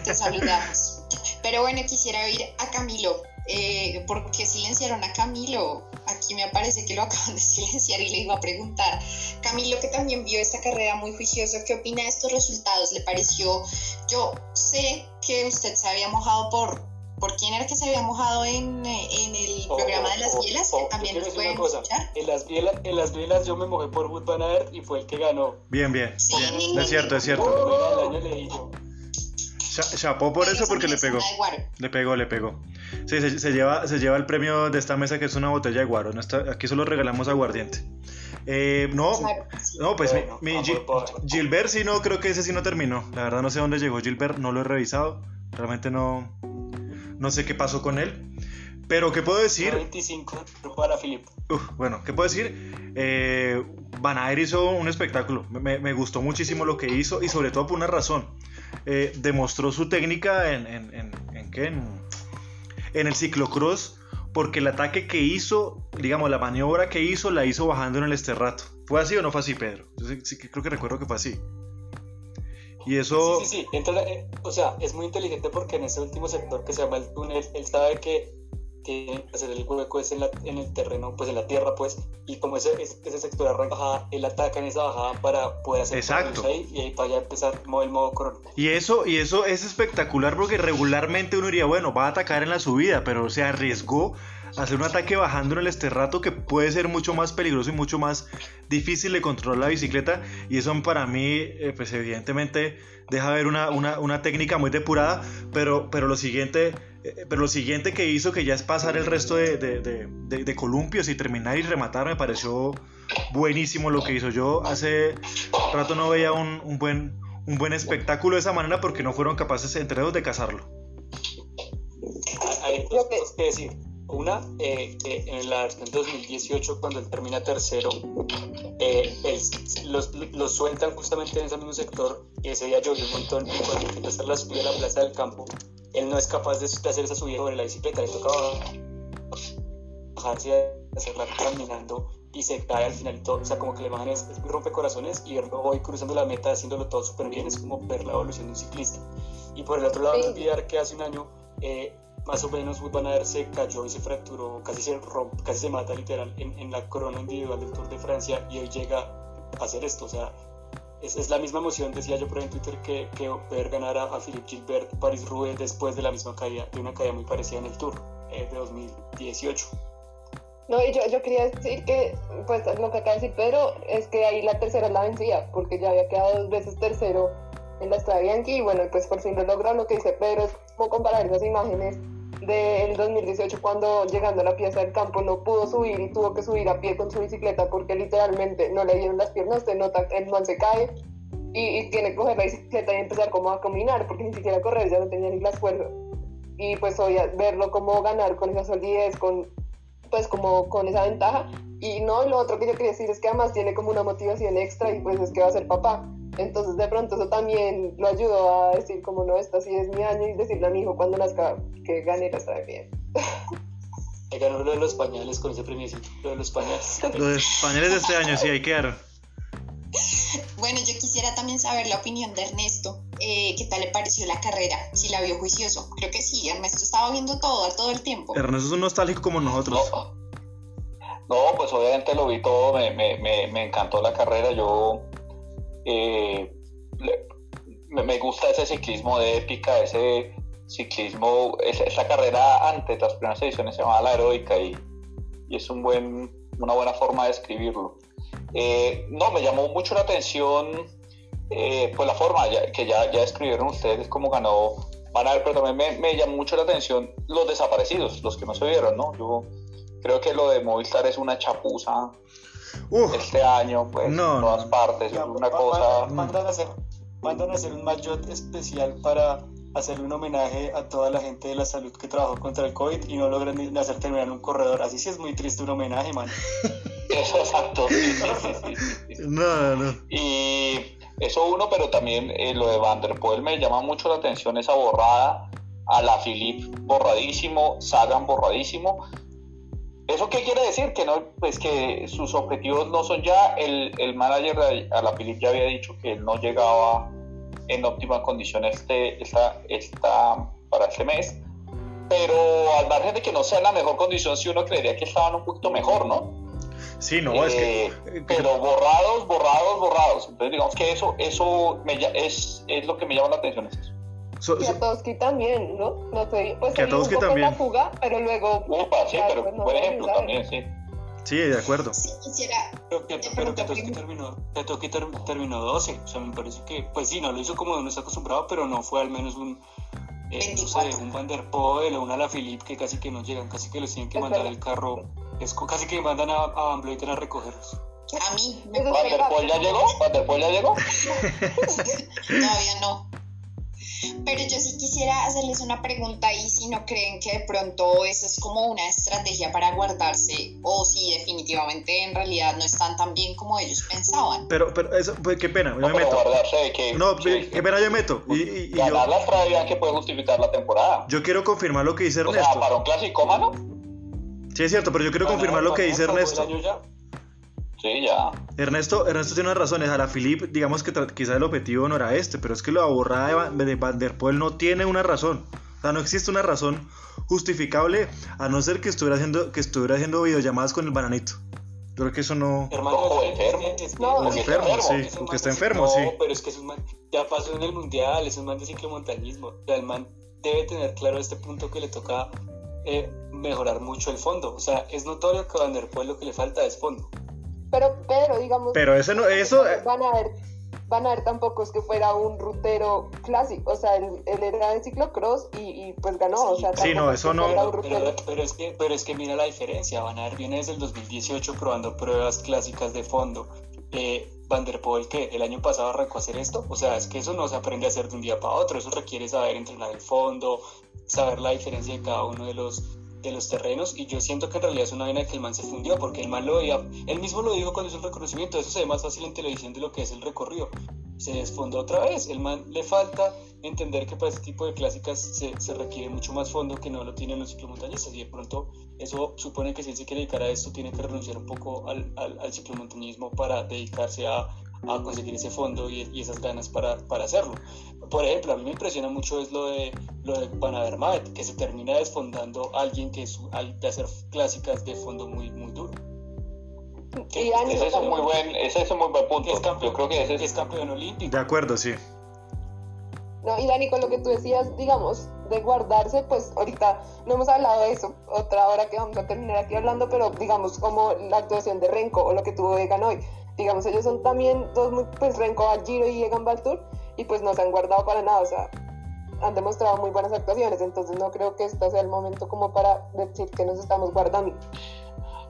Te saludamos. Pero bueno, quisiera oír a Camilo. Eh, ¿Por qué silenciaron a Camilo? Aquí me parece que lo acaban de silenciar y le iba a preguntar. Camilo, que también vio esta carrera muy juicioso, ¿qué opina de estos resultados? ¿Le pareció? Yo sé que usted se había mojado por. ¿Por quién era que se había mojado en, eh, en el Oh, programa de las oh, bielas? oh, que también una pueden escuchar. En las, bielas, en las bielas yo me mojé por Wood Van Aert y fue el que ganó. Bien, bien. Sí, bien. Es cierto, es cierto. Chapó por eso porque le pegó. Le pegó, le pegó. Sí, se, se lleva, se lleva el premio de esta mesa que es una botella de guaro. No está- aquí solo regalamos aguardiente. Eh, no, no, pues mi- Bueno, mi, Gil- Gilbert sí no, creo que ese sí no terminó. La verdad no sé dónde llegó Gilbert, no lo he revisado. Realmente no, no sé qué pasó con él. Pero ¿qué puedo decir? 25 para Filip. Uf, bueno, ¿qué puedo decir? Eh, Van hizo un espectáculo. Me, me gustó muchísimo lo que hizo y sobre todo por una razón. Eh, demostró su técnica en, en, en, ¿en qué? En, el ciclocross porque el ataque que hizo, digamos, la maniobra que hizo, la hizo bajando en el esterrato. ¿Fue así o no fue así, Pedro? Yo sí, creo que recuerdo que fue así. Y eso... Sí, sí, sí. Entonces, eh, o sea, es muy inteligente porque en ese último sector que se llama el túnel, él sabe que tiene que hacer el hueco es en, la- en el terreno, pues en la tierra, pues, y como ese, ese, sector arranca bajada, él ataca en esa bajada para poder hacer Exacto. ahí y ahí para ya empezar el modo crono. Y eso, y eso es espectacular porque regularmente uno diría, bueno, va a atacar en la subida, pero se arriesgó a hacer un ataque bajando en el esterrato que puede ser mucho más peligroso y mucho más difícil de controlar la bicicleta. Y eso para mí, eh, pues evidentemente deja ver una, una- una técnica muy depurada, pero, pero lo siguiente... eh, Pero lo siguiente que hizo, que ya es pasar el resto de, de- de- de- de columpios y terminar y rematar, me pareció buenísimo lo que hizo. Yo hace rato no veía un, un buen, un buen espectáculo de esa manera porque no fueron capaces entre dos de cazarlo. Hay dos cosas que decir. Una, eh, que en la versión 2018, cuando él termina tercero, eh, él- los, los sueltan justamente en ese mismo sector y ese día llovió un montón y cuando intenta hacer la subida a la plaza del campo, él no es capaz de, hacer esa subida sobre la bicicleta, le tocaba bajarse hacerla caminando y se cae al final todo, o sea, como que la imagen es, es muy rompecorazones y verlo hoy cruzando la meta haciéndolo todo súper bien es como ver la evolución de un ciclista. Y por el otro lado, no olvidar que hace un año eh, más o menos Wood Van Aert se cayó y se fracturó, casi se rompe, casi se mata literal en, en la corona individual del Tour de Francia y hoy llega a hacer esto, o sea, es, es la misma emoción, decía yo por ahí en Twitter, que, que ver ganar a, Philippe Gilbert Paris-Roubaix después de la misma caída, de una caída muy parecida en el Tour eh, de 2018. No, y yo, yo quería decir que, pues lo que acaba de decir Pedro, es que ahí la tercera la vencida, porque ya había quedado dos veces tercero en la Strada Bianchi, y bueno, pues por fin lo logró. Lo que dice Pedro es como comparar esas imágenes del 2018, cuando llegando a la pieza del campo no pudo subir y tuvo que subir a pie con su bicicleta porque literalmente no le dieron las piernas, se nota el man se cae y, y tiene que coger la bicicleta y empezar como a caminar, porque ni siquiera correr, ya no tenía ni las fuerzas. Y pues hoy verlo como ganar con esa solidez, con pues como con esa ventaja. Y no, lo otro que yo quería decir es que además tiene como una motivación extra y pues es que va a ser papá. Entonces de pronto eso también lo ayudó a decir como no, esta sí es mi año y decirle a mi hijo cuando nazca que gane la está bien. He ganó lo de los pañales con ese premiecito, lo de los pañales. Los españoles de este año sí, ahí quedaron. Bueno, yo quisiera también saber la opinión de Ernesto. Eh, ¿Qué tal le pareció la carrera? Si la vio juicioso. Creo que sí, Ernesto estaba viendo todo, todo el tiempo. Ernesto es un nostálgico como nosotros. No, no, pues obviamente lo vi todo, me, me, me, me encantó la carrera, yo eh, me, gusta ese ciclismo de épica, ese ciclismo, esa, carrera antes, las primeras ediciones se llamaba la heroica y, y es un buen, una buena forma de escribirlo. Eh, no, me llamó mucho la atención eh, pues la forma que ya, ya escribieron ustedes cómo ganó Van Aert, pero también me, me llamó mucho la atención los desaparecidos, los que no se vieron, ¿no? Yo creo que lo de Movistar es una chapuza Uf, este año, pues No, en todas no. partes, es Ya, una cosa... Mandan, a hacer, mandan a hacer un maillot especial para hacerle un homenaje a toda la gente de la salud que trabajó contra el COVID y no logran ni hacer terminar un corredor. Así sí es muy triste un homenaje, man. Eso, exacto. No, no. Y eso uno, pero también eh, lo de Van der Poel me llama mucho la atención esa borrada, a la Philippe borradísimo, Sagan borradísimo. ¿Eso qué quiere decir? Que no, pues que sus objetivos no son ya, el, el manager de a la Philippe ya había dicho que no llegaba en óptimas condiciones este, esta, esta, para este mes, pero al margen de que no sea en la mejor condición, si uno creería que estaban un poquito mejor, ¿no? Sí, no, es que... Eh, pero borrados, borrados, borrados. Entonces digamos que eso, eso me, es, es lo que me llama la atención. Es eso. So, so, Kiatowski también, ¿no? No sé, pues Kiatowski también. la fuga, pero luego... Upa, sí, ya, pero pues, no buen vamos a ejemplo también, sí. Sí, de acuerdo. Sí, quisiera. Pero, que- pero terminó, Kiatowski ter- terminó 12. O sea, me parece que, pues sí, no lo hizo como uno está acostumbrado, pero no fue al menos un, eh, no sé, 24. un Van der Poel o un Alaphilippe que casi que no llegan, casi que les tienen que Es mandar verdad. el carro. Es casi que mandan a, a Van Vleuten a recogerlos. A mí, me- ¿Van der Poel ya llegó? ¿Van der Poel ya llegó? todavía no. Pero yo sí quisiera hacerles una pregunta y si no creen que de pronto eso es como una estrategia para guardarse o si definitivamente en realidad no están tan bien como ellos pensaban. Pero, pero, eso, pues, qué pena, yo No, me meto. guardarse de que... No, sí, qué pena yo me meto. Y, y- y yo, Ganar la Estrada que puede justificar la temporada. yo quiero confirmar lo que dice O sea, Ernesto. para un clasicómano, Sí, es cierto, pero yo quiero confirmar lo que dice Ernesto. Sí, ya. Ernesto, Ernesto tiene unas razones. A la Philip, digamos que quizás el objetivo no era este, pero es que la borrada de Van, de Van der Poel no tiene una razón. O sea, no existe una razón justificable a no ser que estuviera haciendo, que estuviera haciendo videollamadas con el bananito. Yo creo que eso no. Hermano, que- enfermo. que- que- No, está enfermo, sí, enfermo. Esos porque está enfermo, no, sí. pero es que es un man, ya pasó en el mundial, es un man de ciclomontañismo. O sea, el man debe tener claro este punto que le toca eh, mejorar mucho el fondo. O sea, es notorio que a Van der Poel lo que le falta es fondo. Pero, pero, digamos... Pero ese no, eso. eh, Van a ver, van a ver tampoco es que fuera un rutero clásico, o sea, él, él era de ciclocross y, y pues ganó, o sea, Sí, no, eso no- pero es que, pero es que mira la diferencia. Van a ver, viene desde el 2018 probando pruebas clásicas de fondo. Eh, Van der Poel, que el año pasado arrancó a hacer esto. O sea, es que eso no se aprende a hacer de un día para otro. Eso requiere saber entrenar el fondo, saber la diferencia de cada uno de los, de los terrenos. Y yo siento que en realidad es una vaina que el man se fundió, porque el man lo veía. Él mismo lo dijo cuando hizo el reconocimiento. Eso se ve más fácil en televisión de lo que es el recorrido. Se desfondó otra vez. El man le falta entender que para este tipo de clásicas se, se requiere mucho más fondo que no lo tienen los ciclomontañistas y de pronto eso supone que si él se quiere dedicar a esto tiene que renunciar un poco al, al, al ciclomontañismo para dedicarse a, a conseguir ese fondo y, y esas ganas para, para hacerlo. Por ejemplo, a mí me impresiona mucho es lo de, lo de Van Avermaet, que se termina desfondando a alguien que es al de hacer clásicas de fondo muy, muy duro. Y Dani, Ese es un muy buen, ese es un muy buen punto. Que es campeón, Yo creo que ese que es es... campeón olímpico. De acuerdo, sí. No, y Dani, con lo que tú decías, digamos, de guardarse, pues ahorita no hemos hablado de eso, otra hora que vamos a terminar aquí hablando, pero digamos como la actuación de Renko o lo que tuvo Egan hoy. Digamos, ellos son también dos muy, pues Renko Giro y Egan va al Tour, y pues no se han guardado para nada, o sea, han demostrado muy buenas actuaciones, entonces no creo que este sea el momento como para decir que nos estamos guardando.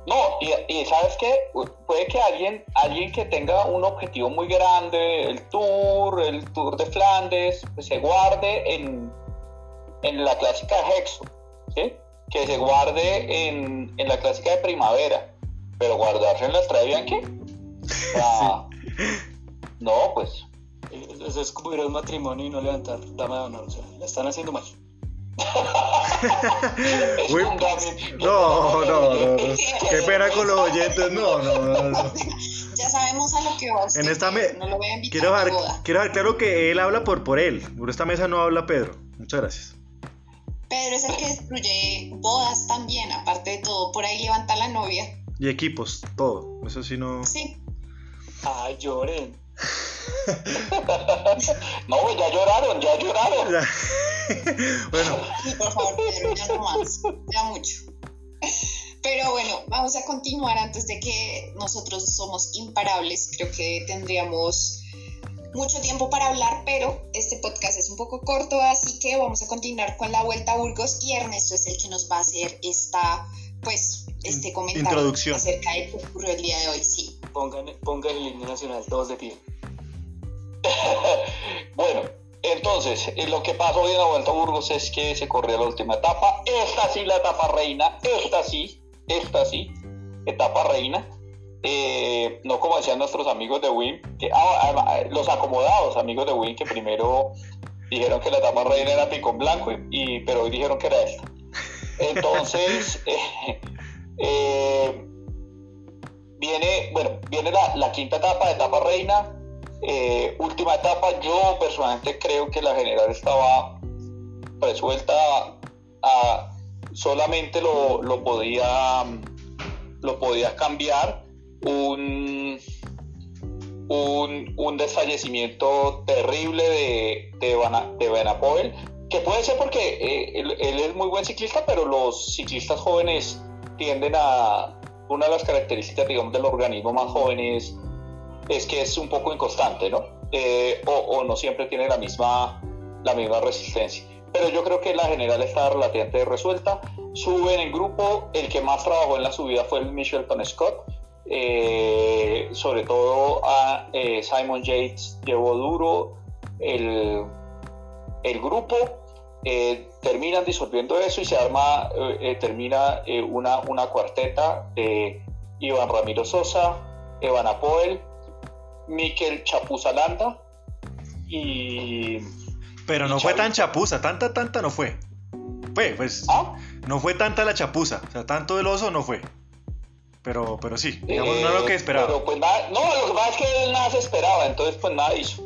No, y, sabes qué, puede que alguien, alguien que tenga un objetivo muy grande, el Tour, el Tour de Flandes, pues se guarde en, en la clásica de Hexo, ¿sí? Que se guarde en, en la clásica de primavera, pero guardarse en la Estrada Bianchi, no, pues, Eso es como ir a un matrimonio y no levantar dama de honor. O sea, la están haciendo mal. es Uy. No, no, no, no. Qué pena con los oyentes. No, no, no. no. Ya sabemos a lo que va usted. En esta me- No lo voy a invitar Quiero a dejar, boda. quiero dejar claro que él habla por, por él. Por esta mesa no habla Pedro. Muchas gracias. Pedro es el que destruye bodas también, aparte de todo. Por ahí levanta la novia. Y equipos, todo. Eso sí no. Sí. Ay, lloren. No, ya lloraron, ya lloraron. Bueno, por favor, Pedro, ya no más. Ya mucho. Pero bueno, vamos a continuar antes de que nosotros somos imparables. Creo que tendríamos mucho tiempo para hablar, pero este podcast es un poco corto, así que vamos a continuar con la vuelta a Burgos y Ernesto es el que nos va a hacer esta, pues, este comentario Introducción. acerca de lo que ocurrió el día de hoy. Sí. Pongan, pongan el himno nacional todos de pie. Bueno, entonces, eh, lo que pasó hoy en la Vuelta a Burgos es que se corrió la última etapa. Esta sí, la etapa reina. Esta sí, esta sí, etapa reina. Eh, no como decían nuestros amigos de WIM, que, ah, ah, los acomodados amigos de WIM que primero dijeron que la etapa reina era Picón Blanco, y, pero hoy dijeron que era esta. Entonces, eh, viene, bueno, viene la, la quinta etapa, etapa reina. Eh, última etapa, yo personalmente creo que la general estaba resuelta a, solamente lo, lo, podía lo podía cambiar un, un, un desfallecimiento terrible de, de, de que puede ser porque eh, él, él, es muy buen ciclista, pero los ciclistas jóvenes tienden a, una de las características, digamos, del organismo más jóvenes es que es un poco inconstante, ¿no? Eh, o, no siempre tiene la misma, la misma resistencia. Pero yo creo que la general está relativamente resuelta. Sube en el grupo, el que más trabajó en la subida fue el Michelton Scott. Eh, sobre todo a eh, Simon Yates llevó duro el, el grupo. Terminan disolviendo eso y se arma, termina una, una cuarteta de Iván Ramiro Sosa, Evan Apoel, Miquel Chapuzalanda y... Pero no fue tan chapuza, tanta, tanta no fue. Fue, pues... ¿Ah? No fue tanta la chapuza, o sea, tanto el oso no fue. Pero, pero sí, digamos, no lo que eh, esperaba. Pero pues nada, no, lo que pasa es que él nada se esperaba, entonces pues nada hizo.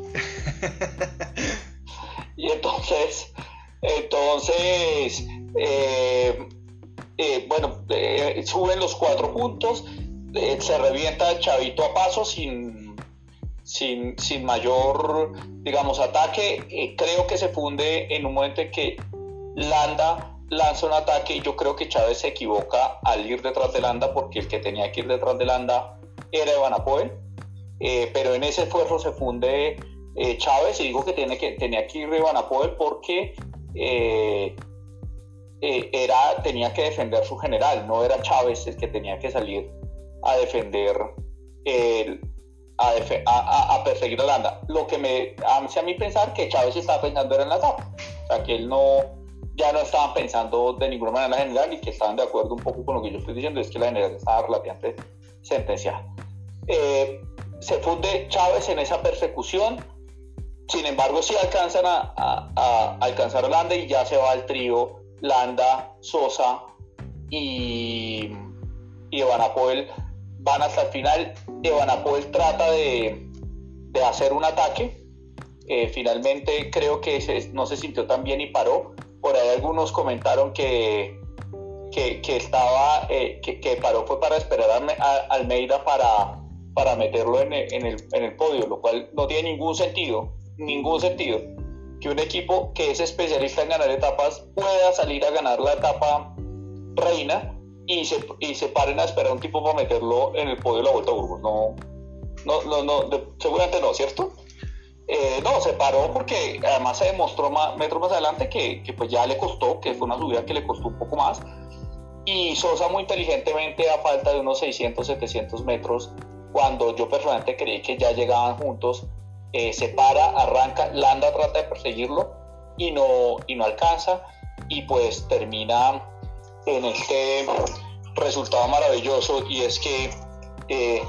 y entonces, entonces, eh, eh, bueno, suben los cuatro puntos, se revienta Chavito a paso sin sin, sin mayor, digamos, ataque. Eh, creo que se funde en un momento en que Landa lanza un ataque y yo creo que Chávez se equivoca al ir detrás de Landa porque el que tenía que ir detrás de Landa era Evan Apoel. Eh, pero en ese esfuerzo se funde eh, Chávez y digo que, tiene que tenía que ir Evan Apoel porque era, tenía que defender su general, no era Chávez el que tenía que salir a defender el, a, perseguir a Holanda. Lo que me hace a mí pensar que Chávez estaba pensando era en la etapa. O sea, que él no, ya no estaban pensando de ninguna manera en la general y que estaban de acuerdo un poco con lo que yo estoy diciendo, es que la general estaba relativamente sentenciada. Eh, se funde Chávez en esa persecución, sin embargo sí alcanzan a, alcanzar a Landa y ya se va el trío Landa, Sosa y, y Poel van hasta el final. Apoel trata de, de, hacer un ataque. Eh, finalmente creo que no se sintió tan bien y paró. Por ahí algunos comentaron que, que, estaba, eh, que, paró fue para esperar a, Almeida para, para meterlo en el, en, el, en el podio, lo cual no tiene ningún sentido, ningún sentido que un equipo que es especialista en ganar etapas pueda salir a ganar la etapa reina y se, y se paren a esperar un tipo para meterlo en el podio de la Vuelta a Burgos. No, no, no, no seguramente no, ¿cierto? Eh, no, se paró porque además se demostró más, metros más adelante que, que, pues ya le costó, que fue una subida que le costó un poco más. Y Sosa muy inteligentemente a falta de unos 600, 700 metros, cuando yo personalmente creí que ya llegaban juntos, eh, se para, arranca, Landa trata de perseguirlo y no, y no alcanza y pues termina en este resultado maravilloso y es que eh,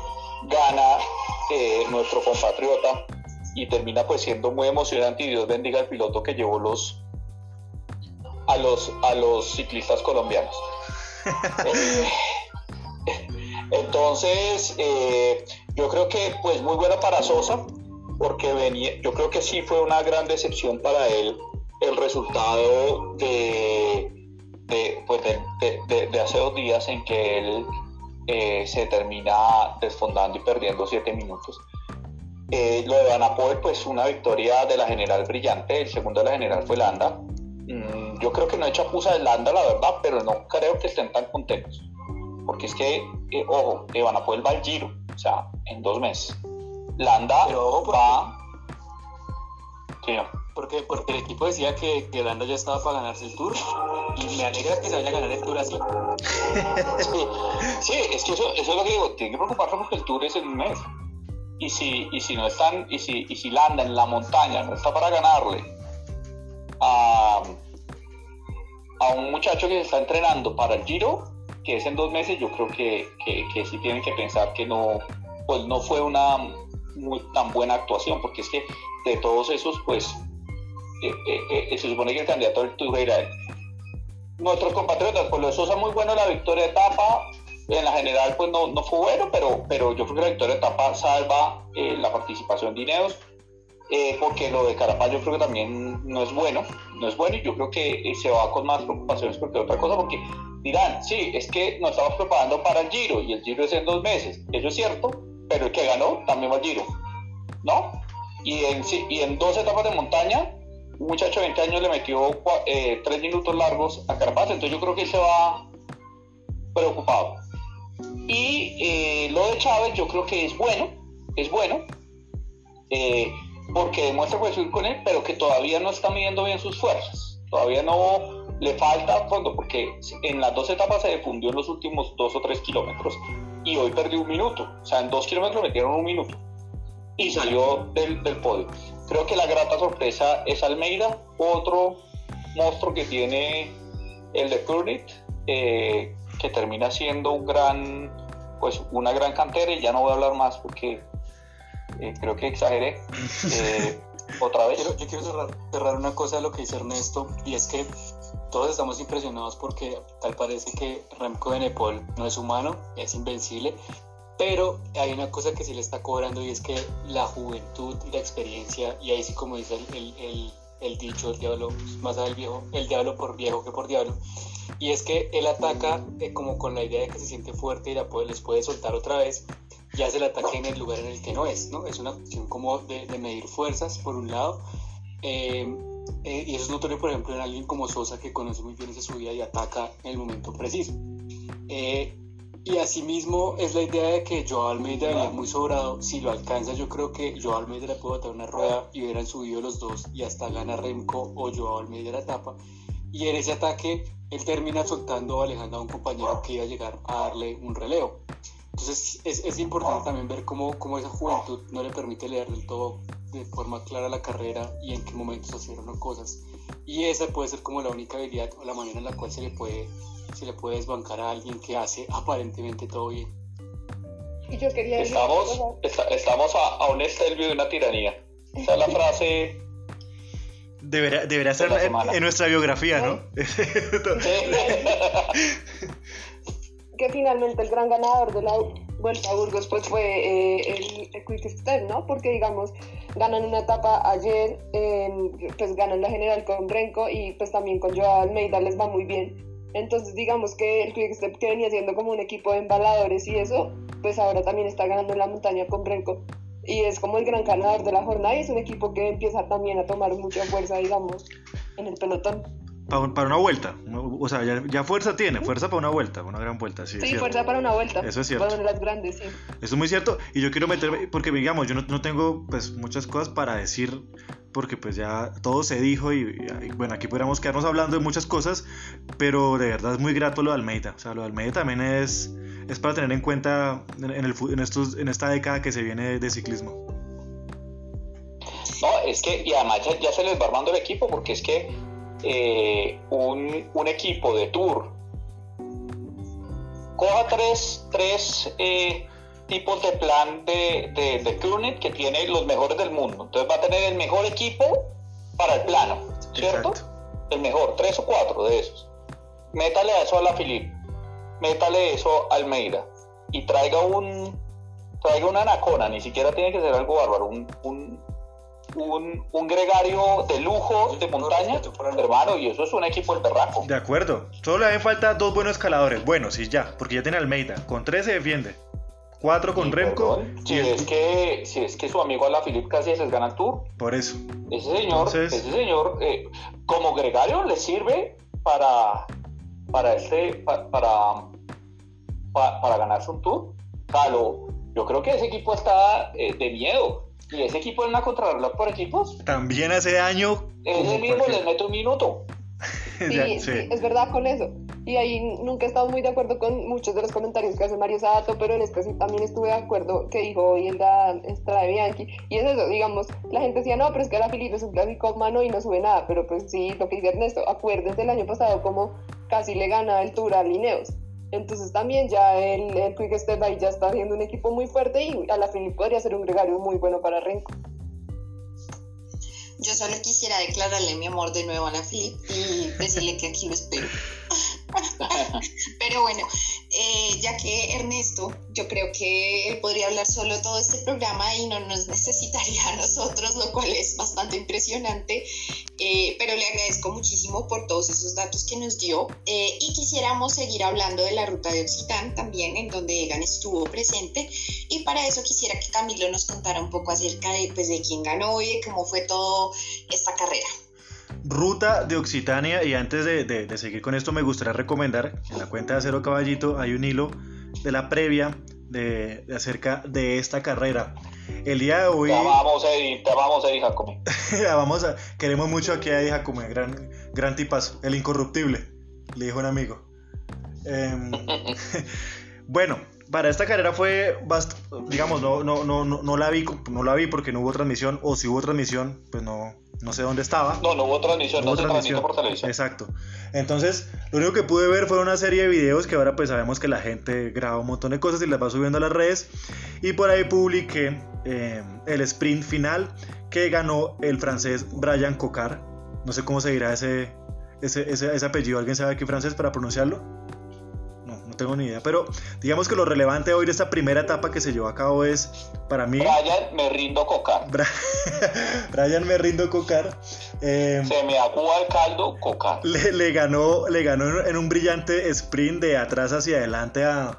gana eh, nuestro compatriota y termina pues siendo muy emocionante y Dios bendiga al piloto que llevó los a los a los ciclistas colombianos. Eh, entonces yo creo que pues muy bueno para Sosa porque venía yo creo que sí fue una gran decepción para él el resultado de pues de, hace dos días en que él eh, se termina desfondando y perdiendo siete minutos. Eh, lo de Van pues una victoria de la general brillante, el segundo de la general fue Landa. Mm, yo creo que no he hecho apusa de Landa, la verdad, pero no creo que estén tan contentos. Porque es que, eh, ojo, Van Apoel va al giro, o sea, en dos meses. Landa Pero, va... Sí. Porque, porque el equipo decía que, Landa ya estaba para ganarse el tour y me alegra que se vaya a ganar el tour así. sí, es que eso, es lo que digo, tiene que preocuparse porque el tour es en un mes. Y si, y si no están, y si, y si Landa en la montaña no está para ganarle a, a un muchacho que se está entrenando para el Giro, que es en dos meses, yo creo que, que, que sí tienen que pensar que no, pues no fue una muy, tan buena actuación, porque es que de todos esos, pues eh, eh, eh, se supone que el candidato del Tour era él. Nuestros compatriotas, pues lo de Sosa muy bueno la victoria de etapa, en la general pues no, no fue bueno, pero, pero yo creo que la victoria de etapa salva la participación de Ineos, porque lo de Carapaz yo creo que también no es bueno, no es bueno y yo creo que se va con más preocupaciones porque otra cosa, porque dirán, sí, es que nos estamos preparando para el Giro y el Giro es en dos meses, eso es cierto, pero el que ganó también va al Giro, ¿no? Y en, dos etapas de montaña, un muchacho de 20 años le metió eh, tres minutos largos a Carapaz, entonces yo creo que se va preocupado. Y eh, lo de Chávez yo creo que es bueno, es bueno, eh, porque demuestra que subir con él, pero que todavía no está midiendo bien sus fuerzas. Todavía no le falta fondo, porque en las dos etapas se difundió en los últimos dos o tres kilómetros y hoy perdió un minuto. O sea, en dos kilómetros metieron un minuto y salió del, del podio. Creo que la grata sorpresa es Almeida, otro monstruo que tiene el de Purnit, eh, que termina siendo un gran, pues una gran cantera y ya no voy a hablar más porque eh, creo que exageré. Eh, otra vez. yo quiero cerrar, cerrar, una cosa de lo que dice Ernesto y es que todos estamos impresionados porque tal parece que Remco Benepol no es humano, es invencible, pero hay una cosa que sí le está cobrando y es que la juventud y la experiencia, y ahí sí como dice el, el, el, dicho, el diablo, más allá del viejo, el diablo por viejo que por diablo, y es que él ataca eh, como con la idea de que se siente fuerte y la puede, les puede soltar otra vez, y hace el ataque en el lugar en el que no es, ¿no? Es una cuestión como de, de medir fuerzas, por un lado, eh, eh, y eso es notorio, por ejemplo, en alguien como Sosa, que conoce muy bien esa subida y ataca en el momento preciso. Eh, y asimismo es la idea de que Joao Almeida venía muy sobrado. Si lo alcanza, yo creo que Joao Almeida le puede botar una rueda y hubieran subido los dos y hasta gana Remco o Joao Almeida la etapa. Y en ese ataque él termina soltando alejando a un compañero que iba a llegar a darle un relevo. Entonces es, es importante también ver cómo, cómo, esa juventud no le permite leer del todo de forma clara la carrera y en qué momentos hacer unas cosas. Y esa puede ser como la única habilidad o la manera en la cual se le puede, se le puede desbancar a alguien que hace aparentemente todo bien. Y yo quería estamos, estamos a, a, un estelvio de una tiranía. Esa es la frase Debería, debería ser en, en, nuestra biografía, ¿no? que finalmente el gran ganador de la Vuelta a Burgos pues fue eh, el, el, Quick Step, ¿no? Porque digamos, ganan una etapa ayer, eh, pues ganan la general con Renko y pues también con Joao Almeida les va muy bien. Entonces digamos que el Quick Step que venía siendo como un equipo de embaladores y eso, pues ahora también está ganando la montaña con Renko. Y es como el gran ganador de la jornada y es un equipo que empieza también a tomar mucha fuerza, digamos, en el pelotón para, una vuelta. O sea, ya, fuerza tiene, fuerza para una vuelta, una gran vuelta. Sí, sí fuerza para una vuelta. Eso es cierto. Para las grandes, sí. Eso es muy cierto. Y yo quiero meterme, porque digamos, yo no, no, tengo pues muchas cosas para decir, porque pues ya todo se dijo y, bueno, aquí podríamos quedarnos hablando de muchas cosas, pero de verdad es muy grato lo de Almeida. O sea, lo de Almeida también es, es para tener en cuenta en, el, en, estos, en esta década que se viene de ciclismo. No, es que, y además ya, ya se les va armando el equipo, porque es que eh, un, un, equipo de tour coja tres, tres eh, tipos de plan de, de, de que tiene los mejores del mundo. Entonces va a tener el mejor equipo para el plano, ¿cierto? El mejor, tres o cuatro de esos. Métale a eso a la Filip, métale eso a Almeida y traiga un traiga una anacona, ni siquiera tiene que ser algo bárbaro, un, un, un, un, gregario de lujo de montaña, hermano, y eso es un equipo del berraco. De acuerdo, solo le hacen falta dos buenos escaladores, bueno, sí ya, porque ya tiene Almeida, con tres se defiende, cuatro con Remco. Si es, que, si es que su amigo Alaphilippe casi les gana el tour. Por eso. Ese señor, ese señor eh, como gregario le sirve para, para, este, para, para, para, ganarse un tour. Calo, yo creo que ese equipo está eh, de miedo y ese equipo es una contrarreloj por equipos. También hace año. Ese mismo les mete un minuto. sí, sí. es verdad con eso. y ahí nunca he estado muy de acuerdo con muchos de los comentarios que hace Mario Sato, pero en este sí también estuve de acuerdo que dijo hoy el Estrada Bianchi, y es eso, digamos, la gente decía, no, pero es que la Filipe es un clásico humano y no sube nada, pero pues sí, lo que dice Ernesto, acuérdense el año pasado como casi le gana el Tour a Lineos, entonces también ya el, el Quick Step ahí ya está haciendo un equipo muy fuerte y a la Filipe podría ser un gregario muy bueno para Renko. Yo solo quisiera declararle mi amor de nuevo a la Flip y decirle que aquí lo espero. Pero bueno, eh, ya que Ernesto, yo creo que él podría hablar solo todo este programa y no nos necesitaría a nosotros, lo cual es bastante impresionante. Eh, pero le agradezco muchísimo por todos esos datos que nos dio. Eh, y quisiéramos seguir hablando de la ruta de Occitán también, en donde Egan estuvo presente. Y para eso quisiera que Camilo nos contara un poco acerca de, pues, de quién ganó y de cómo fue toda esta carrera. Ruta de Occitania y antes de, seguir con esto me gustaría recomendar, en la cuenta de Acero Caballito hay un hilo de la previa de, acerca de esta carrera. El día de hoy... Te vamos Eddie, te vamos Eddie Jacome. vamos a, queremos mucho aquí a Eddie Jacome, gran, gran tipazo, el incorruptible, le dijo un amigo. Em, bueno, para esta carrera fue, digamos, no, no, no, no, la vi, no la vi porque no hubo transmisión, o si hubo transmisión, pues no, no sé dónde estaba. No, no hubo transmisión, no, se transmitió por televisión. Exacto. Entonces, lo único que pude ver fue una serie de videos que ahora pues sabemos que la gente graba un montón de cosas y las va subiendo a las redes. Y por ahí publiqué eh, el sprint final que ganó el francés Brian Cocar. No sé cómo se dirá ese, ese, ese, ese apellido, ¿alguien sabe qué francés para pronunciarlo? Tengo ni idea. Pero digamos que lo relevante hoy de esta primera etapa que se llevó a cabo es, para mí... Brian me rindo cocar. Brian me rindo cocar. Eh, se me agua el caldo cocar. Le, ganó, le ganó en un brillante sprint de atrás hacia adelante a,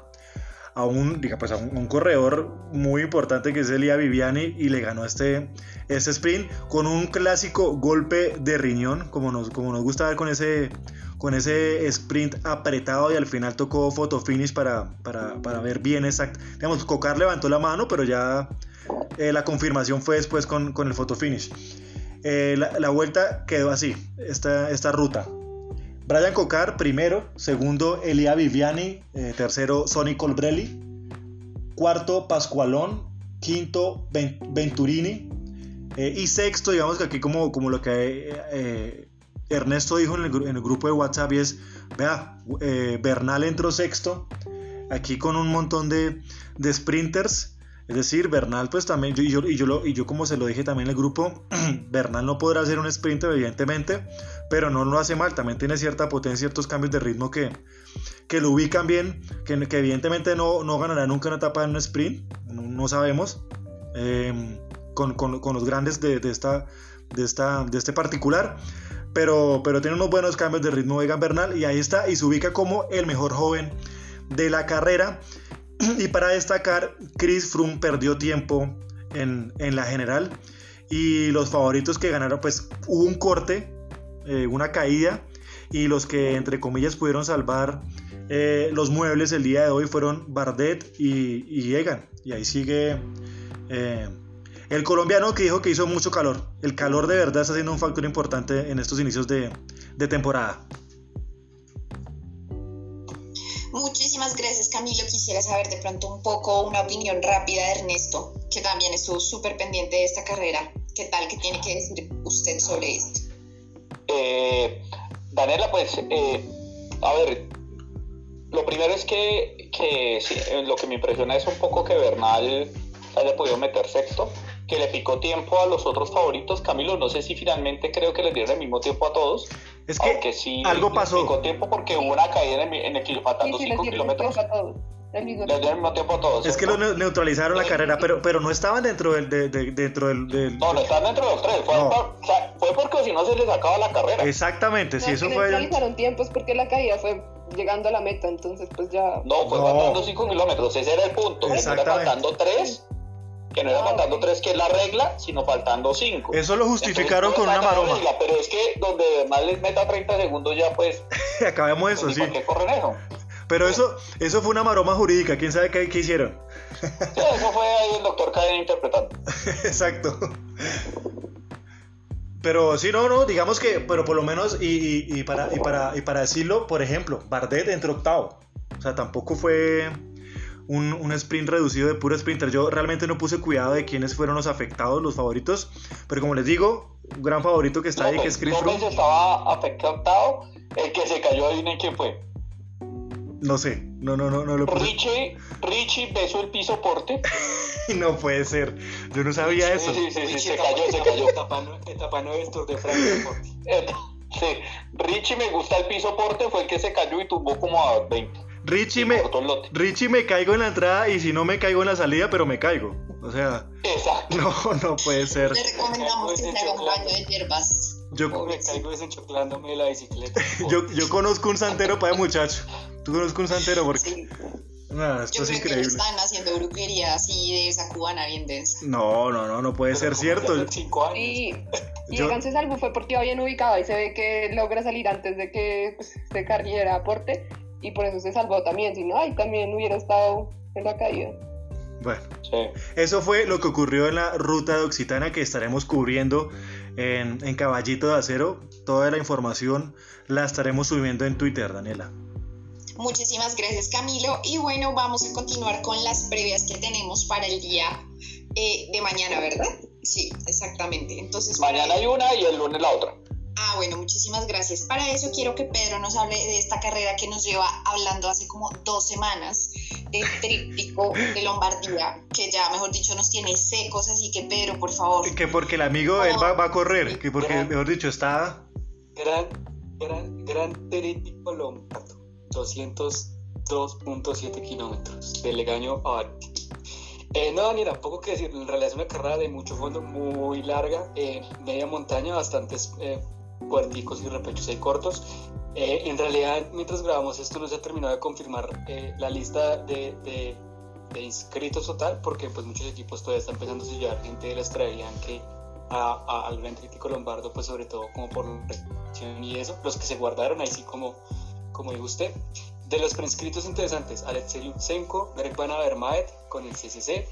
a un, diga, pues a un, corredor muy importante que es Elia Viviani y le ganó este, este sprint con un clásico golpe de riñón, como nos, como nos gusta ver con ese, con ese sprint apretado y al final tocó photo finish para, para, para ver bien exacto. Digamos, Cocar levantó la mano, pero ya eh, la confirmación fue después con, con el photo finish. Eh, la, vuelta quedó así, esta, esta ruta. Brian Cocar primero, segundo Elia Viviani, eh, tercero Sonny Colbrelli, cuarto Pascualón, quinto Venturini y sexto, digamos que aquí como, como lo que Ernesto dijo en el, grupo de WhatsApp y es, vea, eh, Bernal entró sexto, aquí con un montón de, sprinters. Es decir, Bernal pues también, y, yo, y, yo y yo como se lo dije también en el grupo, Bernal no podrá ser un sprinter evidentemente, pero no lo hace mal, también tiene cierta potencia, ciertos cambios de ritmo que, que lo ubican bien, que, evidentemente no, no, ganará nunca una etapa en un sprint, no, sabemos, em, con, los grandes de, esta, de, esta, de este particular, pero, pero tiene unos buenos cambios de ritmo Egan Bernal y ahí está y se ubica como el mejor joven de la carrera. Y para destacar, Chris Froome perdió tiempo en, la general y los favoritos que ganaron, pues hubo un corte, eh, una caída y los que entre comillas pudieron salvar eh, los muebles el día de hoy fueron Bardet y, y Egan. Y ahí sigue eh, el colombiano que dijo que hizo mucho calor. El calor de verdad está siendo un factor importante en estos inicios de, temporada. Muchísimas gracias Camilo. Quisiera saber de pronto un poco una opinión rápida de Ernesto, que también estuvo súper pendiente de esta carrera. ¿Qué tal? ¿Qué tiene que decir usted sobre esto? Eh, Daniela, pues, eh, a ver, lo primero es que, que lo que me impresiona es un poco que Bernal haya podido meter sexto que le picó tiempo a los otros favoritos. Camilo, no sé si finalmente creo que les dieron el mismo tiempo a todos. Es que sí algo pasó. picó tiempo porque hubo una caída en, el, en faltando 5 kilómetros. Les dieron el mismo tiempo a todos. Es que lo neutralizaron la carrera, pero, pero no estaban dentro del, de, dentro del, No, no estaban dentro de los tres. Fue, fue porque si no se les acaba la carrera. Exactamente, si eso fue. Neutralizaron tiempos porque la caída fue llegando a la meta, entonces pues ya. No, fue faltando 5 kilómetros, ese era el punto. Exactamente. faltando 3 que no era faltando tres, que es la regla, sino faltando cinco. Eso lo justificaron con una maroma. pero es que donde más les meta 30 segundos ya pues... Acabemos eso, sí. qué corren eso? Pero eso, eso fue una maroma jurídica, quién sabe qué, hicieron. Sí, eso fue ahí el doctor Caden interpretando. Exacto. Pero sí, no, no, digamos que, pero por lo menos, y, y, para, y, para, y para decirlo, por ejemplo, Bardet entró octavo. O sea, tampoco fue un, un, sprint reducido de puro sprinter. Yo realmente no puse cuidado de quiénes fueron los afectados, los favoritos. Pero como les digo, un gran favorito que está ahí, que es Chris Froome. estaba afectado. El que se cayó, adivinen quién fue. No sé, no, no, no, no lo puse. Richie, Richie besó el piso porte. no puede ser, yo no sabía eso. Sí, sí, sí, se cayó, se cayó. Etapa 9 Tour de Francia. Sí, Richie me gusta el piso porte, fue el que se cayó y tumbó como a 20. Richie me, Richie me caigo en la entrada y si no me caigo en la salida, pero me caigo. O sea, Exacto. no, no puede ser. Le recomendamos que se haga un baño de hierbas. Yo me caigo desenchoclándome la bicicleta. yo, yo conozco un santero para el muchacho. Tú conozco un santero porque. Sí. No, esto Yo es creo increíble. que están haciendo brujería así de esa cubana bien densa. No, no, no, no puede ser cierto. Cinco años. Y, y Yo- salvó fue porque iba bien ubicado y se ve que logra salir antes de que pues, se cayera aporte y por eso se salvó también, si no, ahí también hubiera estado en la caída. Bueno, Sí. eso fue lo que ocurrió en la ruta de Occitana que estaremos cubriendo en, en Caballito de Acero. Toda la información la estaremos subiendo en Twitter, Daniela. Muchísimas gracias Camilo y bueno, vamos a continuar con las previas que tenemos para el día eh, de mañana, ¿verdad? Sí, exactamente. Entonces, Mañana hay una y el lunes la otra. Ah, bueno, muchísimas gracias. Para eso quiero que Pedro nos hable de esta carrera que nos lleva hablando hace como dos semanas del tríptico de Lombardía, que ya, mejor dicho, nos tiene secos, así que Pedro, por favor. Que porque el amigo él va, va a correr, que porque, Gran- mejor dicho, está. Gran, gran, gran tríptico Lombardo. 202.7 kilómetros de Legaño a. Eh, no, ni tampoco que decir, en realidad es una carrera de mucho fondo, muy larga, eh, media montaña, bastantes eh, puerticos y repechos ahí cortos. Eh, en realidad, mientras grabamos esto, no se ha terminado de confirmar eh, la lista de, de- de inscritos total, porque pues muchos equipos todavía están empezando a sellar gente de la Estrella que a, al Gran Trítico Lombardo, pues sobre todo como por y eso, los que se guardaron ahí sí como, como dijo usted. De los preinscritos interesantes, Alexei Lutsenko, Greg Van Avermaet con el CCC,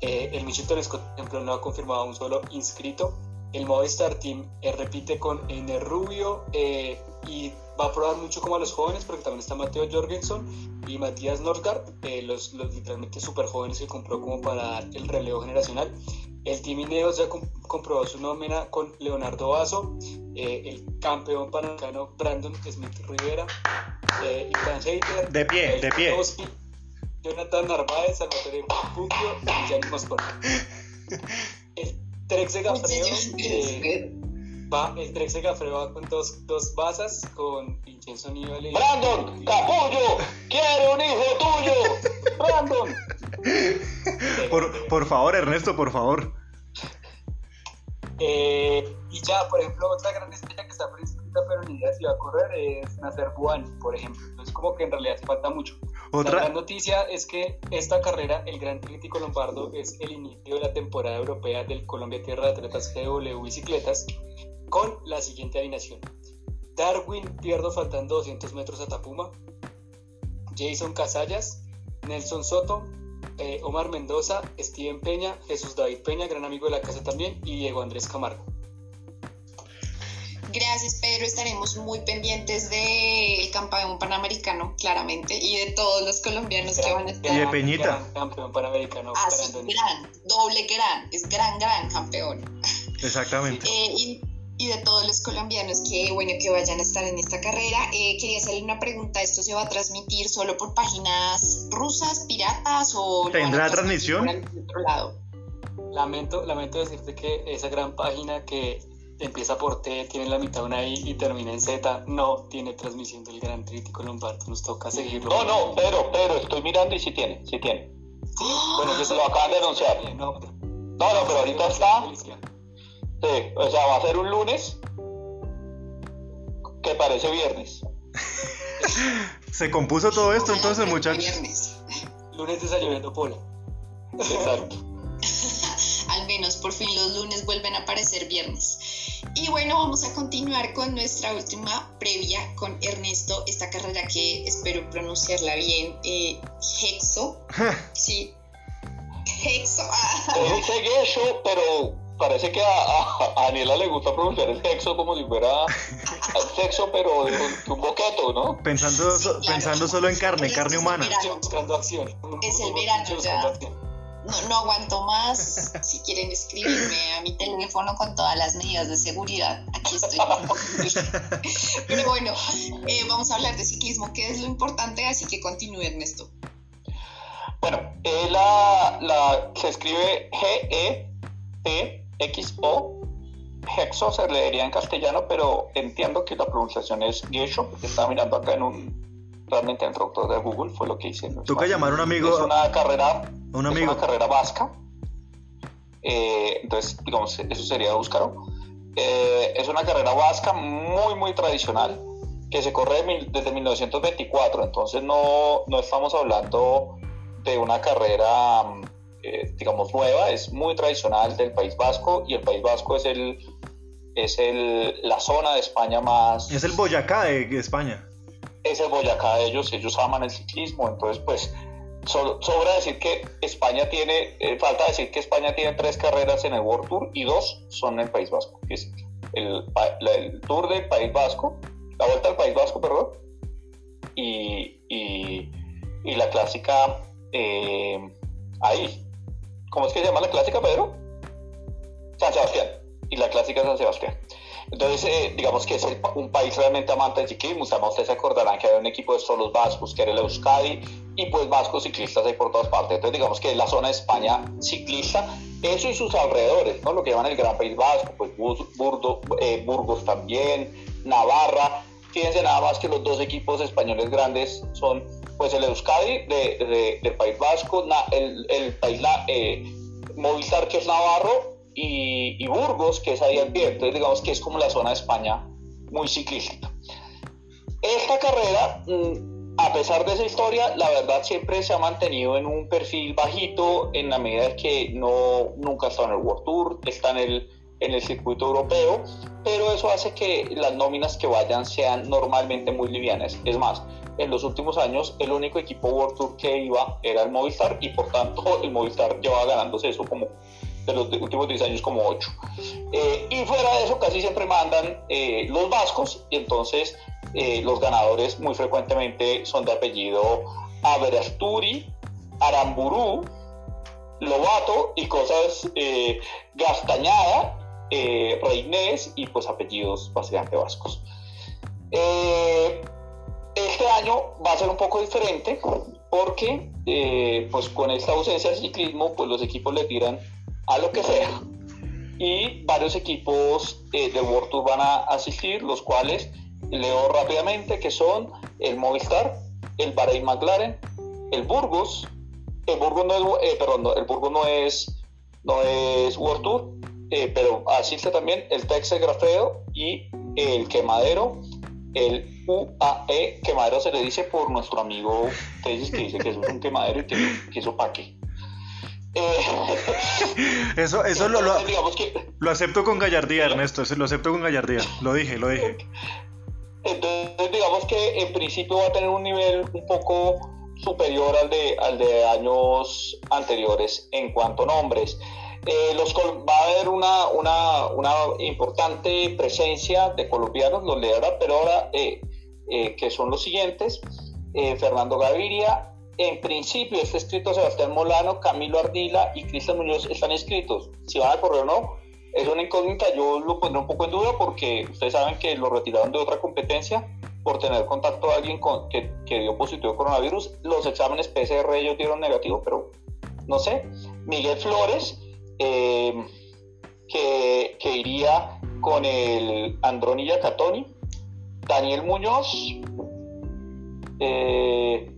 eh, el Mitchelton Scott, por ejemplo, no ha confirmado un solo inscrito. El Movistar Team eh, repite con Ener Rubio eh, y va a probar mucho como a los jóvenes, porque también está Mateo Jorgensen y Matías Norgard, eh, los, los literalmente súper jóvenes que compró como para dar el relevo generacional. El Team Ineos ya com- comprobó su nómina con Leonardo Basso, eh, el campeón panamericano Brandon Smith Rivera, eh, Iván Heiter, De pie, de pie. Jonathan Narváez, Salvatore Pucchio y Gianni Moscona. El Trek de Gafreo, eh, va, el Trek de Gafreo va con dos, dos basas, con Vincenzo Nibali. Brandon, capullo, quiere un hijo tuyo. Brandon. Por, por favor, Ernesto, por favor. Eh, y ya, por ejemplo, otra gran estrella que está prescrita pero ni idea si va a correr es Nasser Buani, por ejemplo. Entonces, como que en realidad se falta mucho. La gran noticia es que esta carrera, el Gran Trítico Lombardo, es el inicio de la temporada europea del Colombia Tierra de Atletas GW Bicicletas con la siguiente alineación. Darwin Pierdo faltando 200 metros a Tapuma, Jason Casallas, Nelson Soto, eh, Omar Mendoza, Steven Peña, Jesús David Peña, gran amigo de la casa también, y Diego Andrés Camargo. Gracias, Pedro. Estaremos muy pendientes del campeón panamericano, claramente, y de todos los colombianos que van a Y estar. de Peñita. Gran campeón panamericano. Así, Brandon. gran, doble gran, es gran, gran campeón. exactamente. Eh, y, y de todos los colombianos que, bueno, que vayan a estar en esta carrera, eh, quería hacerle una pregunta. ¿Esto se va a transmitir solo por páginas rusas, piratas o ¿Tendrá transmisión? por otro lado? Lamento, lamento decirte que esa gran página que empieza por T, tiene la mitad una I y termina en Z, no tiene transmisión del Gran Trítico Lombardo. Nos toca seguirlo. No, no, pero, pero estoy mirando y sí tiene, sí tiene. Bueno, yo se lo acaban de anunciar. No, No, no, pero ahorita está. Sí, o sea, va a ser un lunes que parece viernes. Se compuso todo esto entonces, muchachos. Viernes. Lunes desayunando pola. Exacto. Al menos por fin los lunes vuelven a aparecer viernes. Y bueno, vamos a continuar con nuestra última previa con Ernesto, esta carrera que espero pronunciarla bien, eh, Hexo. Sí. Hexo. ah. Es un seguecho, pero parece que a, Daniela le gusta pronunciar el sexo como si fuera sexo, pero de un, boqueto, ¿no? Pensando, pensando solo en carne, carne humana. Buscando acción. Es el verano ya. No, no aguanto más. Si quieren escribirme a mi teléfono con todas las medidas de seguridad, aquí estoy. Pero bueno, eh, vamos a hablar de ciclismo, que es lo importante, así que continúen esto. Bueno, eh, la, la, se escribe G-E-T XO. Hexo se leería en castellano, pero entiendo que la pronunciación es Gesho, porque estaba mirando acá en un, realmente en el traductor de Google, fue lo que hice. Toca llamar a un amigo. Es una carrera, un amigo. Es una carrera vasca. Eh, entonces, digamos, eso sería búscaro. Eh, es una carrera vasca muy, muy tradicional que se corre desde 1924, entonces no, no estamos hablando de una carrera eh, digamos, nueva, es muy tradicional del País Vasco y el País Vasco es, el, es el, la zona de España más... Es el Boyacá de España. Es Boyacá de ellos, ellos aman el ciclismo, entonces pues sobra decir que España tiene, eh, falta decir que España tiene tres carreras en el World Tour y dos son en el País Vasco, que es el, Tour del País Vasco, la Vuelta al País Vasco, perdón, y, y, y la clásica eh, ahí, ¿Cómo es que se llama la clásica, Pedro? San Sebastián. Y la clásica San Sebastián. Entonces, eh, digamos que es un país realmente amante del ciclismo. Ustedes se acordarán que había un equipo de solos vascos, que era el Euskadi, y pues vascos ciclistas ahí por todas partes. Entonces, digamos que la zona de España ciclista, eso y sus alrededores, ¿no? Lo que llaman el Gran País Vasco, pues Burdo, eh, Burgos también, Navarra. Fíjense nada más que los dos equipos españoles grandes son pues el Euskadi de, del País Vasco, el, el país eh, Movistar que es Navarro y, Burgos que es ahí al pie, entonces digamos que es como la zona de España muy ciclística. Esta carrera, mm, a pesar de esa historia, la verdad siempre se ha mantenido en un perfil bajito en la medida que no, nunca está en el World Tour, está en el, en el circuito europeo, pero eso hace que las nóminas que vayan sean normalmente muy livianas. Es más, en los últimos años el único equipo World Tour que iba era el Movistar y por tanto el Movistar llevaba ganándose eso como de los últimos 10 años como 8. Eh, y fuera de eso casi siempre mandan eh, los vascos y entonces eh, los ganadores muy frecuentemente son de apellido Aberasturi, Aramburu, Lobato y cosas Gastañada, Reinés y pues apellidos básicamente vascos. Este año va a ser un poco diferente porque eh, pues con esta ausencia de ciclismo pues los equipos le tiran a lo que sea y varios equipos eh, de World Tour van a asistir los cuales leo rápidamente que son el Movistar, el Bahrein McLaren, el Burgos, el Burgos no es, eh, perdón, el Burgos no es, no es World Tour, pero asiste también el Texas Grafeo y el Quemadero, el UAE quemadero se le dice por nuestro amigo Tesis que dice que eso es un quemadero y que, que eso pa' qué. Eh, eso eso lo, lo, lo, acepto con gallardía, Ernesto, eso lo acepto con gallardía, lo dije, lo dije. Entonces digamos que en principio va a tener un nivel un poco superior al de, al de años anteriores en cuanto a nombres. Eh, los, va a haber una, una, una, importante presencia de colombianos, los leerá, pero ahora eh, eh, que son los siguientes, Fernando Gaviria, en principio está escrito Sebastián Molano, Camilo Ardila y Cristian Muñoz están inscritos. Si van a correr o no, es una incógnita, yo lo pondré un poco en duda porque ustedes saben que lo retiraron de otra competencia por tener contacto a alguien que, dio positivo coronavirus. Los exámenes PCR ellos dieron negativo, pero no sé. Miguel Flores, eh, que, iría con el Androni Catoni, Daniel Muñoz eh,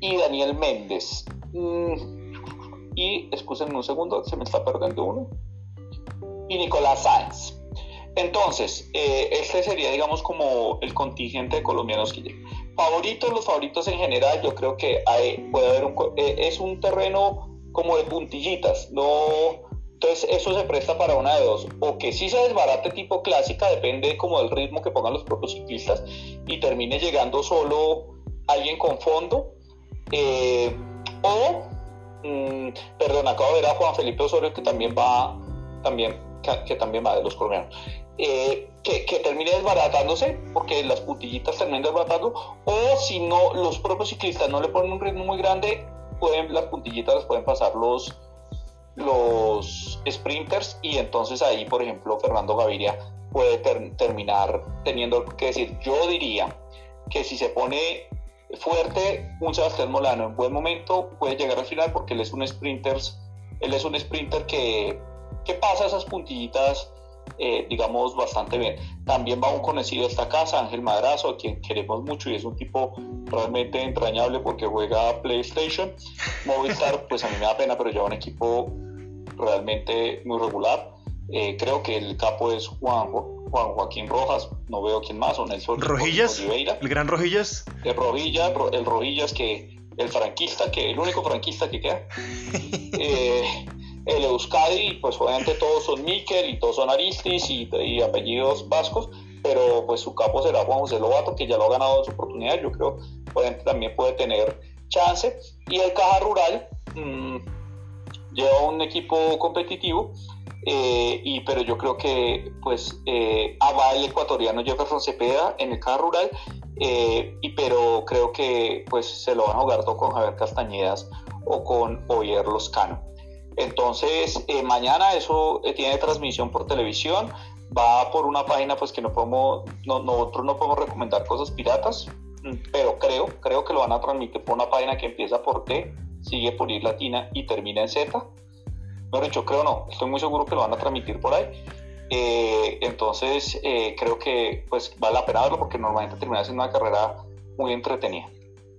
y Daniel Méndez. Mm, y, escúchenme un segundo, se me está perdiendo uno. Y Nicolás Sáenz. Entonces, eh, este sería, digamos, como el contingente de colombianos que llegan. Favoritos, los favoritos en general, yo creo que hay, puede haber un, es un terreno como de puntillitas, no... Entonces eso se presta para una de dos, o que sí se desbarate tipo clásica, depende como del ritmo que pongan los propios ciclistas y termine llegando solo alguien con fondo, eh, o, mm, perdón, acabo de ver a Juan Felipe Osorio que también va, también, que, también va de los colombianos. Eh, que, que, termine desbaratándose, porque las puntillitas terminan desbaratando, o si los propios ciclistas no le ponen un ritmo muy grande, pueden, las puntillitas las pueden pasar los, los sprinters y entonces ahí, por ejemplo, Fernando Gaviria puede terminar teniendo que decir, yo diría que si se pone fuerte, un Sebastián Molano en buen momento puede llegar al final porque él es un sprinter, él es un sprinter que, que pasa esas puntillitas, eh, digamos, bastante bien. También va un conocido de esta casa, Ángel Madrazo, a quien queremos mucho y es un tipo realmente entrañable porque juega PlayStation. Movistar, pues a mí me da pena, pero lleva un equipo realmente muy regular. Eh, creo que el capo es Juan, Juan Joaquín Rojas, no veo quién más, o Nelson Rojillas, el gran Rojillas. El Rojillas, el Rojillas que el franquista, que el único franquista que queda. Eh, el Euskadi, pues obviamente todos son Miquel y todos son Aristis y, apellidos vascos, pero pues su capo será Juan José Lobato, que ya lo ha ganado su oportunidad, yo creo, obviamente también puede tener chance. Y el Caja Rural mmm, lleva un equipo competitivo eh, y, pero yo creo que pues eh, va el ecuatoriano Jefferson Cepeda en el carro rural, eh, y, pero creo que pues se lo van a jugar todo con Javier Castañedas o con Oyer Loscano. Entonces, eh, mañana eso tiene transmisión por televisión, va por una página pues que no podemos, nosotros no podemos recomendar cosas piratas, mm, pero creo, creo que lo van a transmitir por una página que empieza por T, sigue por I latina y termina en Z Mejor dicho, creo no, estoy muy seguro que lo van a transmitir por ahí. Eh, entonces, eh, creo que pues vale la pena verlo porque normalmente termina siendo una carrera muy entretenida.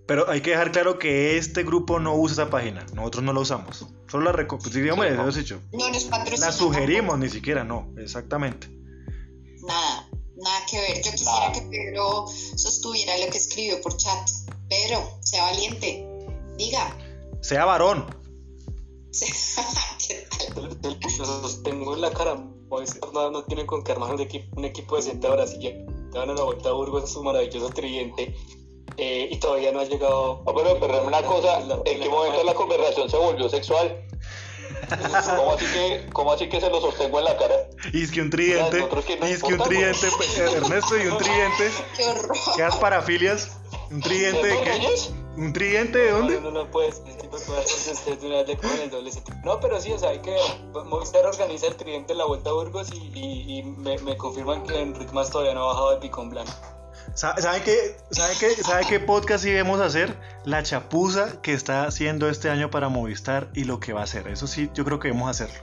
Pero hay que dejar claro que este grupo no usa esa página, nosotros no la usamos. Solo la recomendamos, sí, no. dicho. No nos La sugerimos, ni siquiera, no, exactamente. Nada, nada que ver. Yo quisiera que Pedro sostuviera lo que escribió por chat. Pedro, sea valiente, diga. Sea varón. Lo sostengo en la cara. No, no tienen con qué armar un equipo, un equipo decente ahora. Si ya van a la vuelta a Burgos a su maravilloso tridente eh, y todavía no ha llegado. No, pero, pero una cosa: ¿en qué momento la conversación se volvió sexual? ¿Cómo así, que, ¿Cómo así que se lo sostengo en la cara? Y es que un tridente. y es que un tridente, Ernesto, y un tridente. Qué horror. ¿Qué parafilias? ¿Un tridente de qué? ¿Un tridente de dónde? No, no, no puedes, este tipo puede hacerse de una vez el doble No, pero sí, o sea, hay que. Movistar organiza el tridente en la vuelta a Burgos y, y, me, me, confirman que Enrique Más todavía no ha bajado de picón blanco. ¿Saben qué, ¿sabe qué, ¿Sabe qué podcast íbamos a hacer? La chapuza que está haciendo este año para Movistar y lo que va a hacer. Eso sí, yo creo que debemos hacerlo.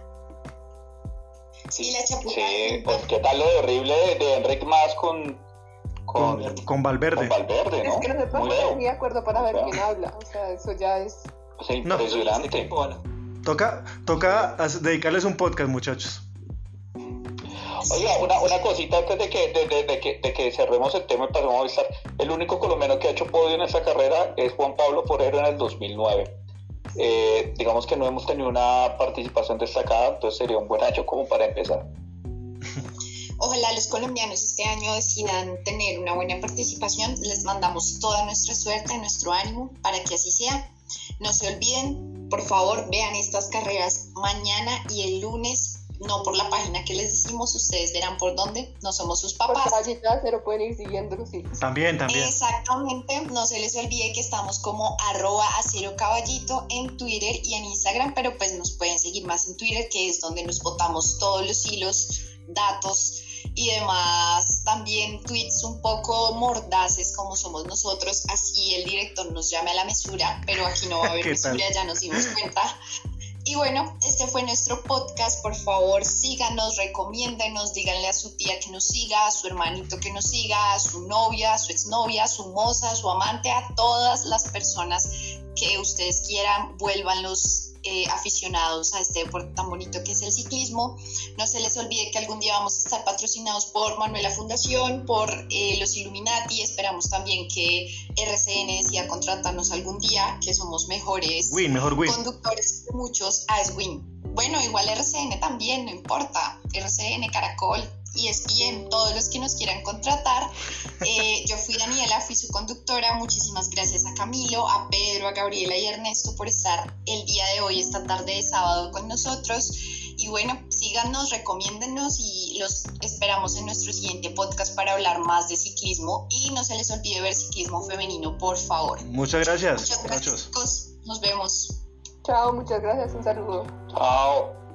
Sí, la chapuza. Sí, pues qué tal lo horrible de, de Enrique Más con con, con, Valverde. Con Valverde, ¿no? Es que no de acuerdo para ver quién habla. O sea, eso ya es. O sea, impresionante. No. Toca, toca dedicarles un podcast, muchachos. Oiga, una, una cosita antes de que, de, de, que, de que cerremos el tema y pasemos a avisar. El único colombiano que ha hecho podio en esta carrera es Juan Pablo Forero en el 2009. Eh, digamos que no hemos tenido una participación destacada, entonces sería un buen año como para empezar. Ojalá los colombianos este año decidan tener una buena participación. Les mandamos toda nuestra suerte, nuestro ánimo para que así sea. No se olviden, por favor, vean estas carreras mañana y el lunes. No por la página que les decimos, ustedes verán por dónde. No somos sus papás. Por pueden ir siguiendo También, también. Exactamente. No se les olvide que estamos como arroba acero caballito en Twitter y en Instagram, pero pues nos pueden seguir más en Twitter, que es donde nos botamos todos los hilos, datos y demás también tweets un poco mordaces como somos nosotros, así el director nos llame a la mesura, pero aquí no va a haber mesura, ya nos dimos cuenta. Y bueno, este fue nuestro podcast. Por favor, síganos, recomiéndenos, díganle a su tía que nos siga, a su hermanito que nos siga, a su novia, a su exnovia, a su moza, a su amante, a todas las personas que ustedes quieran, vuélvanlos eh, aficionados a este deporte tan bonito que es el ciclismo. No se les olvide que algún día vamos a estar patrocinados por Manuela Fundación, por eh, los Illuminati. Esperamos también que RCN decida contratarnos algún día, que somos mejores conductores que muchos a Swin. Bueno, igual RCN también, no importa. RCN, Caracol, y es bien todos los que nos quieran contratar. Eh, yo fui Daniela, fui su conductora. Muchísimas gracias a Camilo, a Pedro, a Gabriela y a Ernesto por estar el día de hoy, esta tarde de sábado con nosotros. Y bueno, síganos, recomiéndennos y los esperamos en nuestro siguiente podcast para hablar más de ciclismo. Y no se les olvide ver ciclismo femenino, por favor. Muchas gracias. Muchas gracias, Nos vemos. Chao, muchas gracias. Un saludo. Chao.